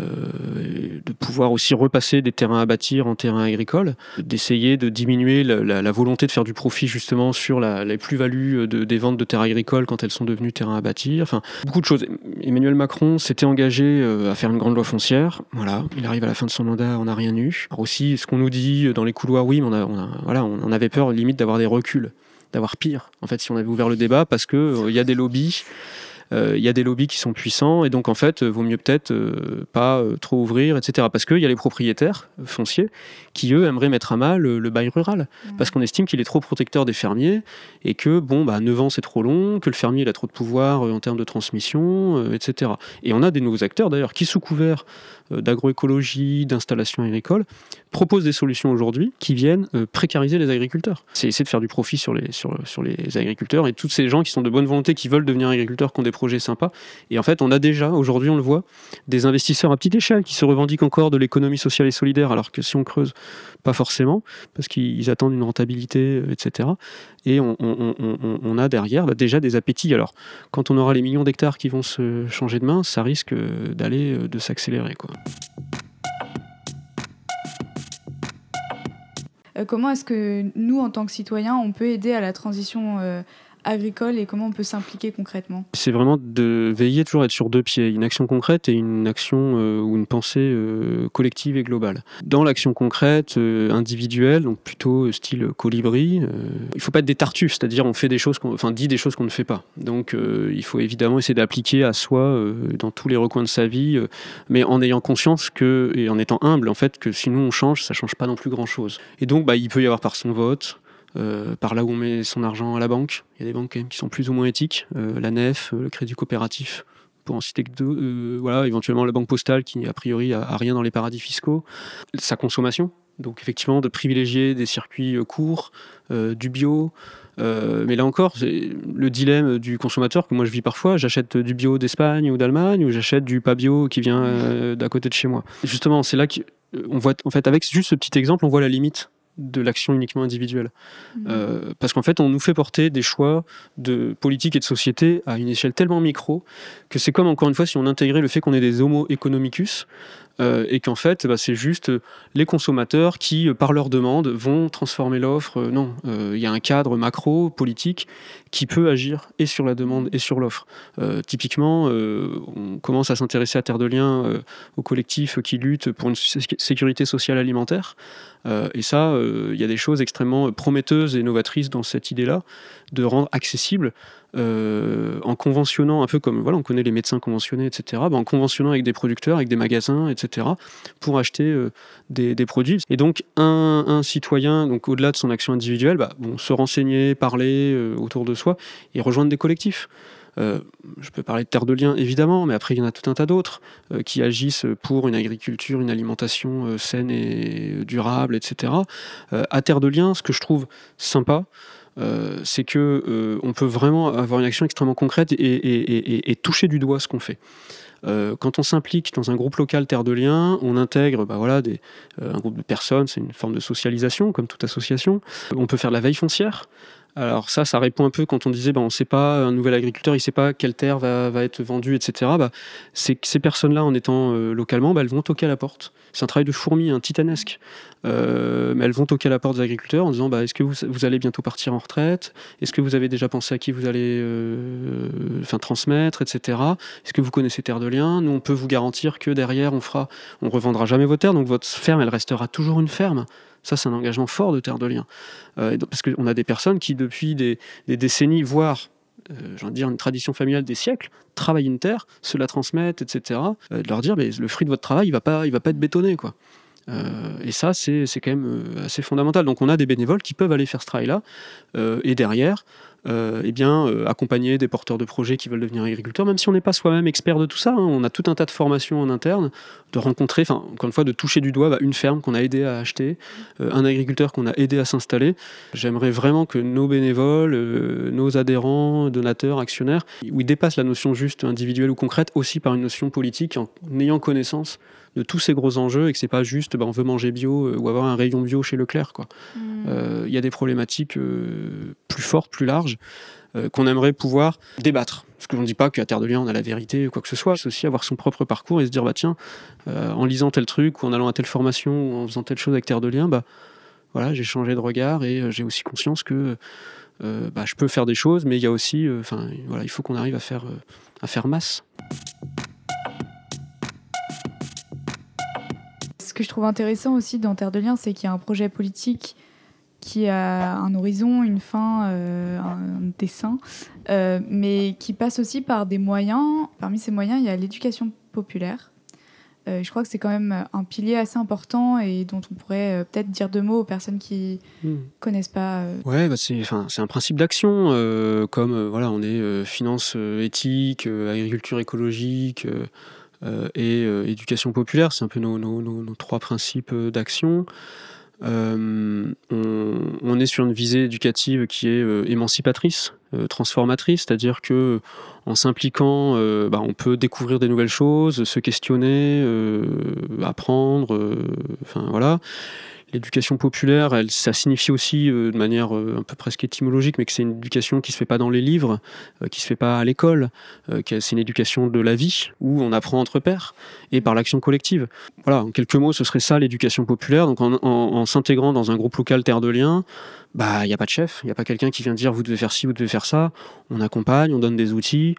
de pouvoir aussi repasser des terrains à bâtir en terrains agricoles, d'essayer de diminuer la, volonté de faire du profit justement sur la, les plus-values de, des ventes de terres agricoles quand elles sont devenues terrains à bâtir. Enfin, beaucoup de choses. Emmanuel Macron s'était engagé euh, à faire une grande loi foncière. Voilà, il arrive à la fin de son mandat, on n'a rien eu. Alors aussi, ce qu'on nous dit dans les couloirs, oui, mais on, a, voilà, on avait peur limite d'avoir des reculs d'avoir pire, en fait, si on avait ouvert le débat, parce qu'il euh, il y a des lobbies euh, il y a des lobbies qui sont puissants et donc en fait, vaut mieux peut-être euh, pas euh, trop ouvrir, etc. Parce qu'il y a les propriétaires fonciers qui eux aimeraient mettre à mal le, bail rural mmh. parce qu'on estime qu'il est trop protecteur des fermiers et que bon bah 9 ans c'est trop long, que le fermier il a trop de pouvoir en termes de transmission, etc. Et on a des nouveaux acteurs d'ailleurs qui sous couvert d'agroécologie, d'installation agricole, proposent des solutions aujourd'hui qui viennent précariser les agriculteurs. C'est essayer de faire du profit sur les, sur, sur les agriculteurs et tous ces gens qui sont de bonne volonté, qui veulent devenir agriculteurs, qui ont des projets sympas. Et en fait, on a déjà, aujourd'hui, on le voit, des investisseurs à petite échelle qui se revendiquent encore de l'économie sociale et solidaire, alors que si on creuse, pas forcément, parce qu'ils attendent une rentabilité, euh, etc. Et on, a derrière bah, déjà des appétits. Alors, quand on aura les millions d'hectares qui vont se changer de main, ça risque euh, d'aller, euh, de s'accélérer. Quoi. Comment est-ce que nous, en tant que citoyens, on peut aider à la transition agricole et comment on peut s'impliquer concrètement C'est vraiment de veiller toujours à être sur deux pieds, une action concrète et une action euh, ou une pensée euh, collective et globale. Dans l'action concrète, euh, individuelle, donc plutôt style colibri, il ne faut pas être des tartuffes, c'est-à-dire on fait des choses, enfin dit des choses qu'on ne fait pas. Donc il faut évidemment essayer d'appliquer à soi dans tous les recoins de sa vie, mais en ayant conscience que et en étant humble en fait que si nous on change, ça change pas non plus grand-chose. Et donc bah, il peut y avoir par son vote, euh, par là où on met son argent à la banque. Il y a des banques qui sont plus ou moins éthiques, euh, la NEF, euh, le Crédit Coopératif, pour en citer que deux. voilà, éventuellement la banque postale qui a priori a, rien dans les paradis fiscaux. Sa consommation, donc effectivement de privilégier des circuits courts, du bio. mais là encore, c'est le dilemme du consommateur que moi je vis parfois. J'achète du bio d'Espagne ou d'Allemagne ou j'achète du pas bio qui vient d'à côté de chez moi. Justement, c'est là qu'on voit, en fait, avec juste ce petit exemple, on voit la limite de l'action uniquement individuelle. Mmh. Euh, parce qu'en fait, on nous fait porter des choix de politique et de société à une échelle tellement micro que c'est comme, encore une fois, si on intégrait le fait qu'on est des homo economicus, euh, et qu'en fait, bah, c'est juste les consommateurs qui, euh, par leur demande, vont transformer l'offre. non, il y a un cadre macro, politique, qui peut agir et sur la demande et sur l'offre. typiquement, on commence à s'intéresser à Terre de Liens, au collectif qui lutte pour une sécurité sociale alimentaire. Euh, et ça, euh, il y a des choses extrêmement prometteuses et novatrices dans cette idée-là, de rendre accessible euh, en conventionnant, un peu comme voilà, on connaît les médecins conventionnés, etc., bah, en conventionnant avec des producteurs, avec des magasins, etc., pour acheter des, produits. Et donc, un, citoyen, donc au-delà de son action individuelle, bah, se renseigner, parler autour de soi et rejoindre des collectifs. Euh, je peux parler de Terre de Liens, évidemment, mais après, il y en a tout un tas d'autres euh, qui agissent pour une agriculture, une alimentation euh, saine et durable, etc. à Terre de Liens, ce que je trouve sympa, c'est que on peut vraiment avoir une action extrêmement concrète et, toucher du doigt ce qu'on fait. quand on s'implique dans un groupe local Terre de Liens, on intègre bah voilà, des, un groupe de personnes, c'est une forme de socialisation, comme toute association. On peut faire de la veille foncière. Alors ça, ça répond un peu quand on disait, bah, on ne sait pas, un nouvel agriculteur, il ne sait pas quelle terre va, être vendue, etc. Bah, ces personnes-là, en étant euh, localement, bah, elles vont toquer à la porte. C'est un travail de fourmi, un hein, titanesque. Euh, mais elles vont toquer à la porte des agriculteurs en disant, est-ce que vous, allez bientôt partir en retraite? Est-ce que vous avez déjà pensé à qui vous allez euh, transmettre, etc. Est-ce que vous connaissez Terre de Liens? Nous, on peut vous garantir que derrière, on fera, on revendra jamais vos terres, donc votre ferme, elle restera toujours une ferme. Ça, c'est un engagement fort de Terre de Liens. Euh, parce qu'on a des personnes qui, depuis des, décennies, voire euh, dire une tradition familiale des siècles, travaillent une terre, se la transmettent, etc. Euh, de leur dire, mais le fruit de votre travail, il va pas, va pas être bétonné, quoi. et ça, c'est quand même assez fondamental. Donc, on a des bénévoles qui peuvent aller faire ce travail-là. et derrière, euh, eh bien, euh, accompagner des porteurs de projets qui veulent devenir agriculteurs, même si on n'est pas soi-même expert de tout ça. Hein. on a tout un tas de formations en interne, de rencontrer, enfin, encore une fois, de toucher du doigt bah, une ferme qu'on a aidé à acheter, euh, un agriculteur qu'on a aidé à s'installer. J'aimerais vraiment que nos bénévoles, nos adhérents, donateurs, actionnaires, où ils dépassent la notion juste individuelle ou concrète aussi par une notion politique en ayant connaissance de tous ces gros enjeux et que c'est pas juste bah, on veut manger bio ou avoir un rayon bio chez Leclerc. Hmm. Il y a des problématiques plus fortes, plus larges euh, qu'on aimerait pouvoir débattre. Parce que je ne dis pas qu'à Terre de Liens, on a la vérité ou quoi que ce soit. C'est aussi avoir son propre parcours et se dire, bah tiens, euh, en lisant tel truc, ou en allant à telle formation, ou en faisant telle chose avec Terre de Liens, bah voilà, j'ai changé de regard et euh, j'ai aussi conscience que bah, je peux faire des choses, mais il y a aussi, enfin voilà, il faut qu'on arrive à faire, à faire masse. Que je trouve intéressant aussi dans Terre de Liens, c'est qu'il y a un projet politique qui a un horizon, une fin, euh, un dessin, euh, mais qui passe aussi par des moyens. Parmi ces moyens, il y a l'éducation populaire. Euh, je crois que c'est quand même un pilier assez important et dont on pourrait peut-être dire deux mots aux personnes qui ne hmm. connaissent pas. Ouais, bah c'est, c'est un principe d'action, comme voilà, on est finance éthique, agriculture écologique. Et éducation populaire, c'est un peu nos, trois principes d'action. Euh, on, est sur une visée éducative qui est euh, émancipatrice, euh, transformatrice, c'est-à-dire que en s'impliquant, bah, on peut découvrir des nouvelles choses, se questionner, apprendre, enfin voilà. L'éducation populaire, ça signifie aussi euh, de manière euh, un peu presque étymologique, mais que c'est une éducation qui se fait pas dans les livres, euh, qui se fait pas à l'école, c'est une éducation de la vie où on apprend entre pairs et par l'action collective. Voilà, en quelques mots, ce serait ça l'éducation populaire. Donc en, s'intégrant dans un groupe local Terre de Liens, bah il n'y a pas de chef, il n'y a pas quelqu'un qui vient dire vous devez faire ci, vous devez faire ça. On accompagne, on donne des outils.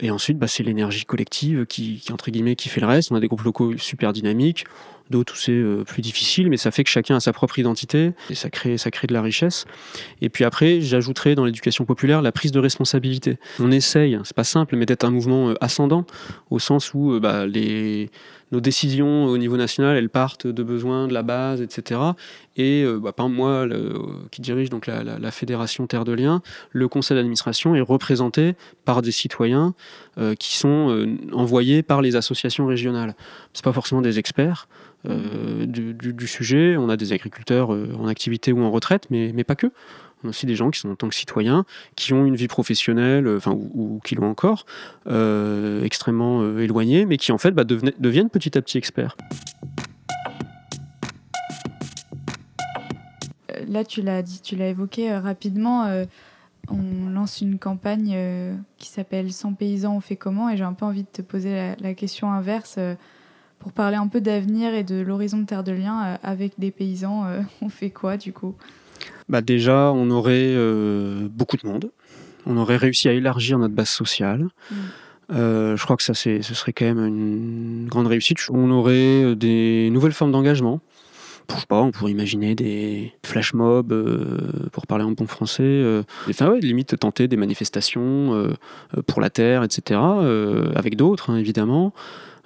et ensuite, bah, c'est l'énergie collective qui, entre guillemets, qui fait le reste. On a des groupes locaux super dynamiques d'autres où c'est euh, plus difficile, mais ça fait que chacun a sa propre identité et ça crée, ça crée de la richesse. Et puis après, j'ajouterai dans l'éducation populaire la prise de responsabilité. On essaye, c'est pas simple, mais d'être un mouvement euh, ascendant au sens où euh, bah, les, nos décisions au niveau national, elles partent de besoins de la base, etc. Et bah, moi, qui dirige donc la, fédération Terre de Liens, le conseil d'administration est représenté par des citoyens qui sont envoyés par les associations régionales. C'est pas forcément des experts. Euh, du, sujet. On a des agriculteurs euh, en activité ou en retraite, mais, mais pas que. On a aussi des gens qui sont en tant que citoyens, qui ont une vie professionnelle, euh, enfin, ou, qui l'ont encore, extrêmement éloignée, mais qui en fait bah, deviennent petit à petit experts. Là, tu l'as dit, tu l'as évoqué rapidement. On lance une campagne qui s'appelle 100 paysans, on fait comment? Et j'ai un peu envie de te poser la, la question inverse pour parler un peu d'avenir et de l'horizon de Terre de Liens euh, avec des paysans, euh, on fait quoi du coup? Bah Déjà, on aurait euh, beaucoup de monde. On aurait réussi à élargir notre base sociale. Mm. je crois que ça, ce serait quand même une grande réussite. On aurait des nouvelles formes d'engagement. Pas, on pourrait imaginer des flash mobs, pour parler en bon français. enfin, ouais, limite tenter des manifestations pour la terre, etc. avec d'autres, hein, évidemment.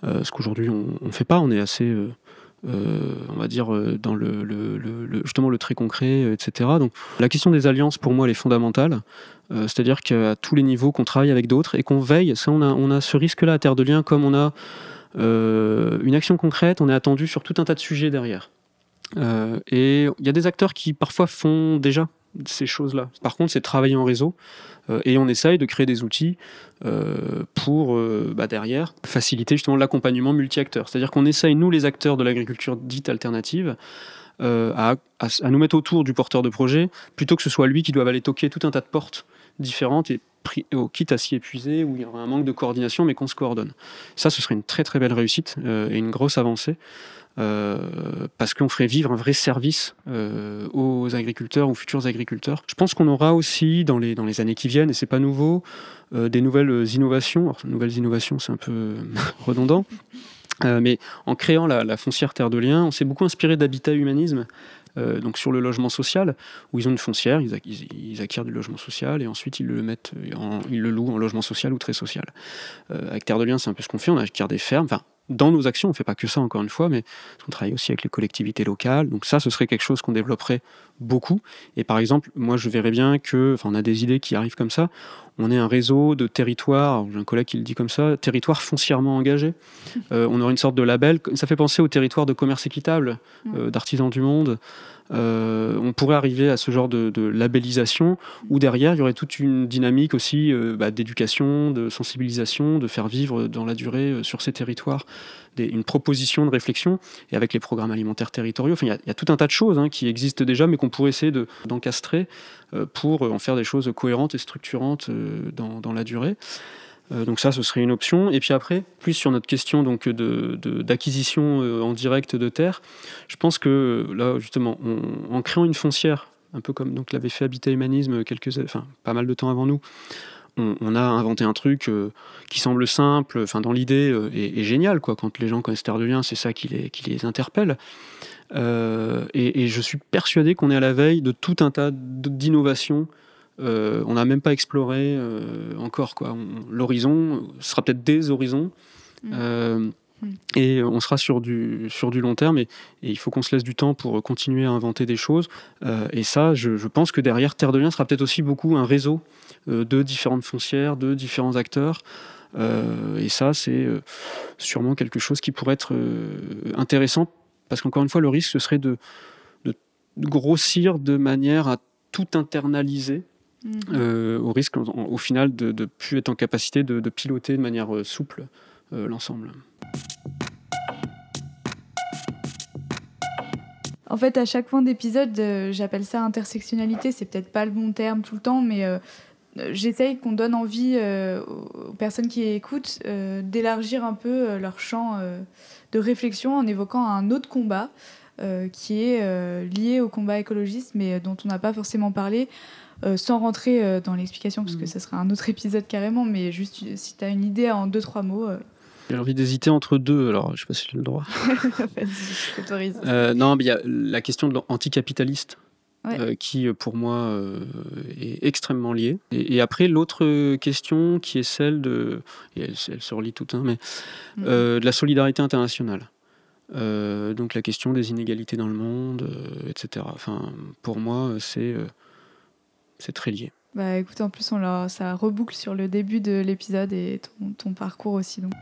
Euh, ce qu'aujourd'hui on ne fait pas, on est assez, euh, euh, on va dire, dans le, justement le très concret, etc. Donc la question des alliances, pour moi, elle est fondamentale. C'est-à-dire qu'à tous les niveaux, qu'on travaille avec d'autres et qu'on veille. Ça, on a, on a ce risque-là à Terre de Liens, comme on a une action concrète, on est attendu sur tout un tas de sujets derrière. Et il y a des acteurs qui parfois font déjà ces choses-là. Par contre, c'est travailler en réseau euh, et on essaye de créer des outils euh, pour euh, bah, derrière faciliter justement l'accompagnement multi-acteurs. C'est-à-dire qu'on essaye, nous les acteurs de l'agriculture dite alternative, à, nous mettre autour du porteur de projet, plutôt que ce soit lui qui doit aller toquer tout un tas de portes différentes et au quitte à s'y épuiser, où il y aura un manque de coordination, mais qu'on se coordonne. Ça, ce serait une très très belle réussite et une grosse avancée. Euh, parce qu'on ferait vivre un vrai service euh, aux agriculteurs, aux futurs agriculteurs. Je pense qu'on aura aussi dans les, dans les années qui viennent, et c'est pas nouveau, euh, des nouvelles innovations. Alors, nouvelles innovations, c'est un peu redondant. mais en créant la, foncière Terre de Liens, on s'est beaucoup inspiré d'Habitat Humanisme, donc sur le logement social, où ils ont une foncière, ils, acquièrent du logement social et ensuite ils le mettent, ils le louent en logement social ou très social. avec Terre de Liens, c'est un peu ce qu'on fait, on acquiert des fermes, dans nos actions, on ne fait pas que ça encore une fois, mais on travaille aussi avec les collectivités locales. Donc ça, ce serait quelque chose qu'on développerait beaucoup. Et par exemple, moi, je verrais bien que, enfin, on a des idées qui arrivent comme ça. On est un réseau de territoires, j'ai un collègue qui le dit comme ça, territoires foncièrement engagés. Euh, on aurait une sorte de label. Ça fait penser au territoire de commerce équitable euh, d'artisans du monde. Euh, on pourrait arriver à ce genre de, labellisation où derrière il y aurait toute une dynamique aussi euh, bah, d'éducation, de sensibilisation, de faire vivre dans la durée euh, sur ces territoires une proposition de réflexion et avec les programmes alimentaires territoriaux. il, y a, tout un tas de choses hein, qui existent déjà mais qu'on pourrait essayer d'encastrer pour en faire des choses cohérentes et structurantes dans la durée. Euh, donc ça, ce serait une option. Et puis après, plus sur notre question donc d'acquisition de, euh, en direct de terre, je pense que là, justement, en créant une foncière, un peu comme donc l'avait fait Habitat Humanisme quelques, enfin, pas mal de temps avant nous, on, a inventé un truc euh, qui semble simple, enfin dans l'idée et, génial quoi. Quand les gens connaissent Terre de Liens, c'est ça qui les, qui les interpelle. et, je suis persuadé qu'on est à la veille de tout un tas d'innovations euh, on n'a même pas exploré euh, encore quoi. L'horizon sera peut-être des horizons. Mm. Euh. Et on sera sur du, sur du long terme et, il faut qu'on se laisse du temps pour continuer à inventer des choses. et ça, je, pense que derrière Terre de Liens sera peut-être aussi beaucoup un réseau de différentes foncières, de différents acteurs. et ça, c'est sûrement quelque chose qui pourrait être intéressant parce qu'encore une fois, le risque, ce serait de, de grossir de manière à tout internaliser Mhm. Euh, au risque au final de ne plus être en capacité de, piloter de manière euh, souple euh, l'ensemble. En fait, à chaque fin d'épisode, j'appelle ça intersectionnalité. C'est peut-être pas le bon terme tout le temps, mais j'essaye qu'on donne envie aux personnes qui écoutent d'élargir un peu leur champ de réflexion en évoquant un autre combat qui est lié au combat écologiste, mais dont on n'a pas forcément parlé. Euh, sans rentrer euh, dans l'explication, parce que ce mm. serait un autre épisode carrément, mais juste si tu as une idée en deux, trois mots. Euh. J'ai envie d'hésiter entre deux, alors je sais pas si j'ai le droit. je t'autorise. non, mais il y a la question de l'anticapitaliste. qui pour moi est extrêmement liée. Et, après l'autre question qui est celle de, et elle, se relie tout, hein, mais mm. de la solidarité internationale. donc la question des inégalités dans le monde, etc. Enfin, pour moi, c'est c'est très lié. Bah écoute, en plus, on ça reboucle sur le début de l'épisode et ton, ton, parcours aussi. Donc.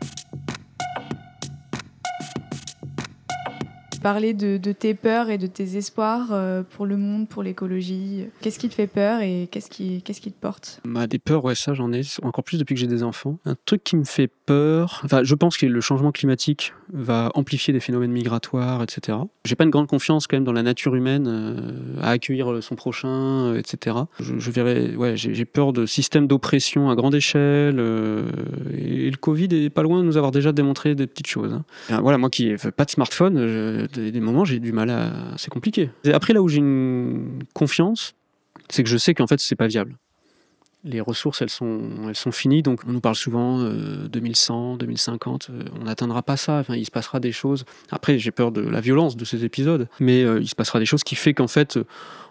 Parler de, tes peurs et de tes espoirs euh, pour le monde, pour l'écologie. Qu'est-ce qui te fait peur et qu'est-ce qui, te porte? Bah, Des peurs, ouais, ça j'en ai encore plus depuis que j'ai des enfants. Un truc qui me fait peur, enfin, je pense que le changement climatique va amplifier des phénomènes migratoires, etc. J'ai pas une grande confiance quand même dans la nature humaine euh, à accueillir son prochain, euh, etc. Je, verrais, ouais, j'ai, peur de systèmes d'oppression à grande échelle. et, le Covid est pas loin de nous avoir déjà démontré des petites choses. Hein. Voilà, moi qui n'ai pas de smartphone, des, moments, j'ai du mal à. C'est compliqué. après, là où j'ai une confiance, c'est que je sais qu'en fait, c'est pas viable. Les ressources, elles sont, elles sont finies, donc on nous parle souvent 2100, euh, 2050, euh, on n'atteindra pas ça. Enfin, il se passera des choses. Après, j'ai peur de la violence de ces épisodes, mais euh, il se passera des choses qui fait qu'en fait,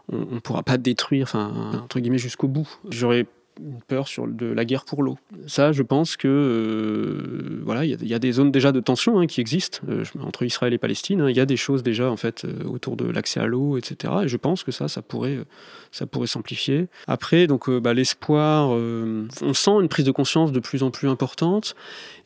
on, ne pourra pas détruire, enfin, entre guillemets, jusqu'au bout. J'aurais une peur sur de la guerre pour l'eau. Ça, je pense que euh, voilà, il y, a des zones déjà de tension hein, qui existent euh, entre Israël et Palestine. Hein. Il y a des choses déjà en fait euh, autour de l'accès à l'eau, etc. Et je pense que ça, ça pourrait, ça pourrait s'amplifier. Après, donc bah, l'espoir, on sent une prise de conscience de plus en plus importante.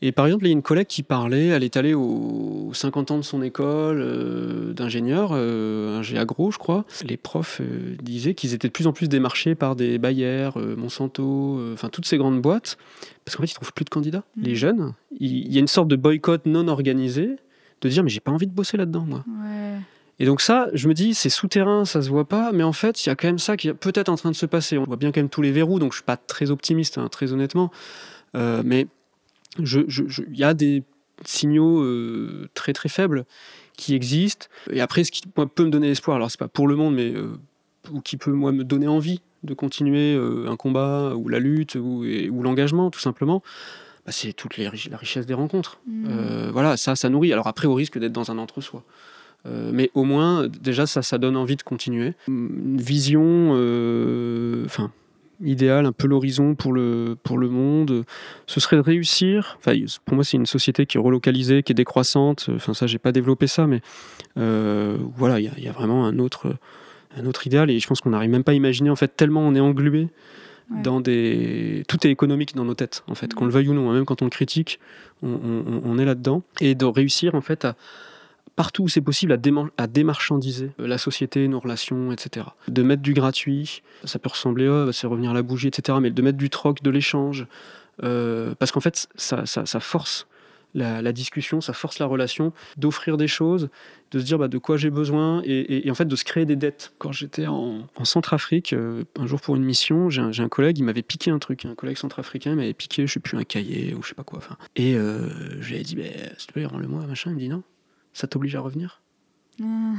Et par exemple, il y a une collègue qui parlait, elle est allée aux 50 ans de son école d'ingénieur, un agro, je crois. Les profs disaient qu'ils étaient de plus en plus démarchés par des Bayer, Monsanto euh, enfin toutes ces grandes boîtes, parce qu'en fait ils trouvent plus de candidats. Mm. Les jeunes, il y, a une sorte de boycott non organisé de dire mais j'ai pas envie de bosser là-dedans moi. Et donc ça, je me dis, c'est souterrain, ça se voit pas, mais en fait, il y a quand même ça qui est peut-être en train de se passer. On voit bien quand même tous les verrous, donc je suis pas très optimiste, hein, très honnêtement. Euh, mais il je, y a des signaux euh, très très faibles qui existent. Et après, ce qui peut me donner espoir, alors c'est pas pour le monde, mais ou qui peut moi me donner envie de continuer euh, un combat ou la lutte ou, ou l'engagement, tout simplement, bah, c'est toute la richesse des rencontres. Mmh. Euh, voilà, ça, ça nourrit. Alors après, au risque d'être dans un entre-soi. Euh, mais au moins, déjà, ça, ça donne envie de continuer. Une vision, enfin, idéal, un peu l'horizon pour le, pour le monde, ce serait de réussir. Enfin, pour moi, c'est une société qui est relocalisée, qui est décroissante. Enfin, ça, j'ai pas développé ça, mais euh, voilà, il y, a vraiment un autre, un autre idéal. Et je pense qu'on n'arrive même pas à imaginer, en fait, tellement on est englué dans des. Tout est économique dans nos têtes, en fait, qu'on le veuille ou non. Même quand on le critique, on, on est là-dedans. Et de réussir, en fait, à partout où c'est possible, à, démarchandiser la société, nos relations, etc. De mettre du gratuit, ça peut ressembler, oh, c'est revenir à la bougie, etc. Mais de mettre du troc, de l'échange, euh, parce qu'en fait, ça, force la, discussion, ça force la relation, d'offrir des choses, de se dire bah, de quoi j'ai besoin, et, en fait de se créer des dettes. Quand j'étais en, Centrafrique, euh, un jour pour une mission, j'ai un, collègue, il m'avait piqué un truc, un collègue centrafricain m'avait piqué, je sais plus, un cahier ou je sais pas quoi. Et euh, je lui ai dit, bah, s'il te plaît, rends-le-moi, machin. Il me dit non ça t'oblige à revenir. Ah.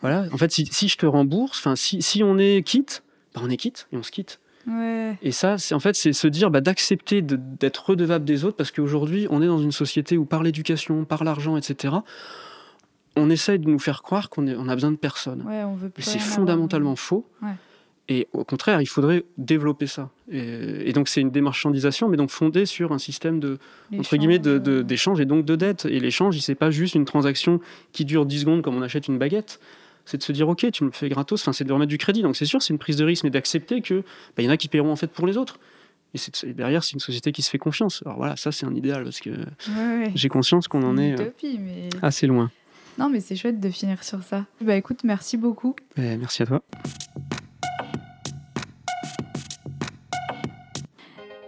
voilà, en fait, si, je te rembourse, enfin, si, si, on est quitte, bah, on est quitte et on se quitte. Et ça, c'est en fait, c'est se dire bah, d'accepter d'être redevable des autres parce qu'aujourd'hui, on est dans une société où par l'éducation, par l'argent, etc., on essaye de nous faire croire qu'on on a besoin de personne. Ouais, c'est fondamentalement faux. Et au contraire, il faudrait développer ça. Et, donc c'est une démarchandisation, mais donc fondée sur un système de entre guillemets d'échange de, et donc de dette. Et l'échange, c'est pas juste une transaction qui dure 10 secondes comme on achète une baguette. C'est de se dire ok, tu me fais gratos. Enfin, c'est de remettre du crédit. Donc c'est sûr, c'est une prise de risque, mais d'accepter que bah, y en a qui paieront en fait pour les autres. Et, derrière, c'est une société qui se fait confiance. Alors voilà, ça c'est un idéal parce que j'ai conscience qu'on en est euh, assez loin. Non, mais c'est chouette de finir sur ça. Bah écoute, merci beaucoup. Bah, merci à toi.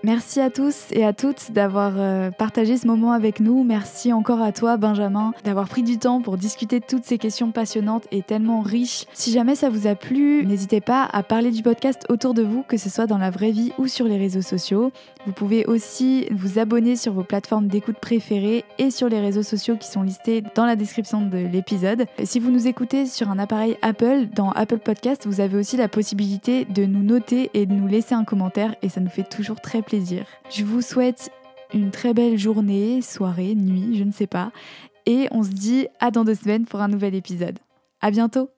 Merci à tous et à toutes d'avoir euh, partagé ce moment avec nous. Merci encore à toi, Benjamin, d'avoir pris du temps pour discuter de toutes ces questions passionnantes et tellement riches. Si jamais ça vous a plu, n'hésitez pas à parler du podcast autour de vous, que ce soit dans la vraie vie ou sur les réseaux sociaux. Vous pouvez aussi vous abonner sur vos plateformes d'écoute préférées et sur les réseaux sociaux qui sont listés dans la description de l'épisode. Si vous nous écoutez sur un appareil Apple, dans Apple Podcast, vous avez aussi la possibilité de nous noter et de nous laisser un commentaire et ça nous fait toujours très plaisir. Je vous souhaite une très belle journée, soirée, nuit, je ne sais pas. Et on se dit à dans deux semaines pour un nouvel épisode. À bientôt!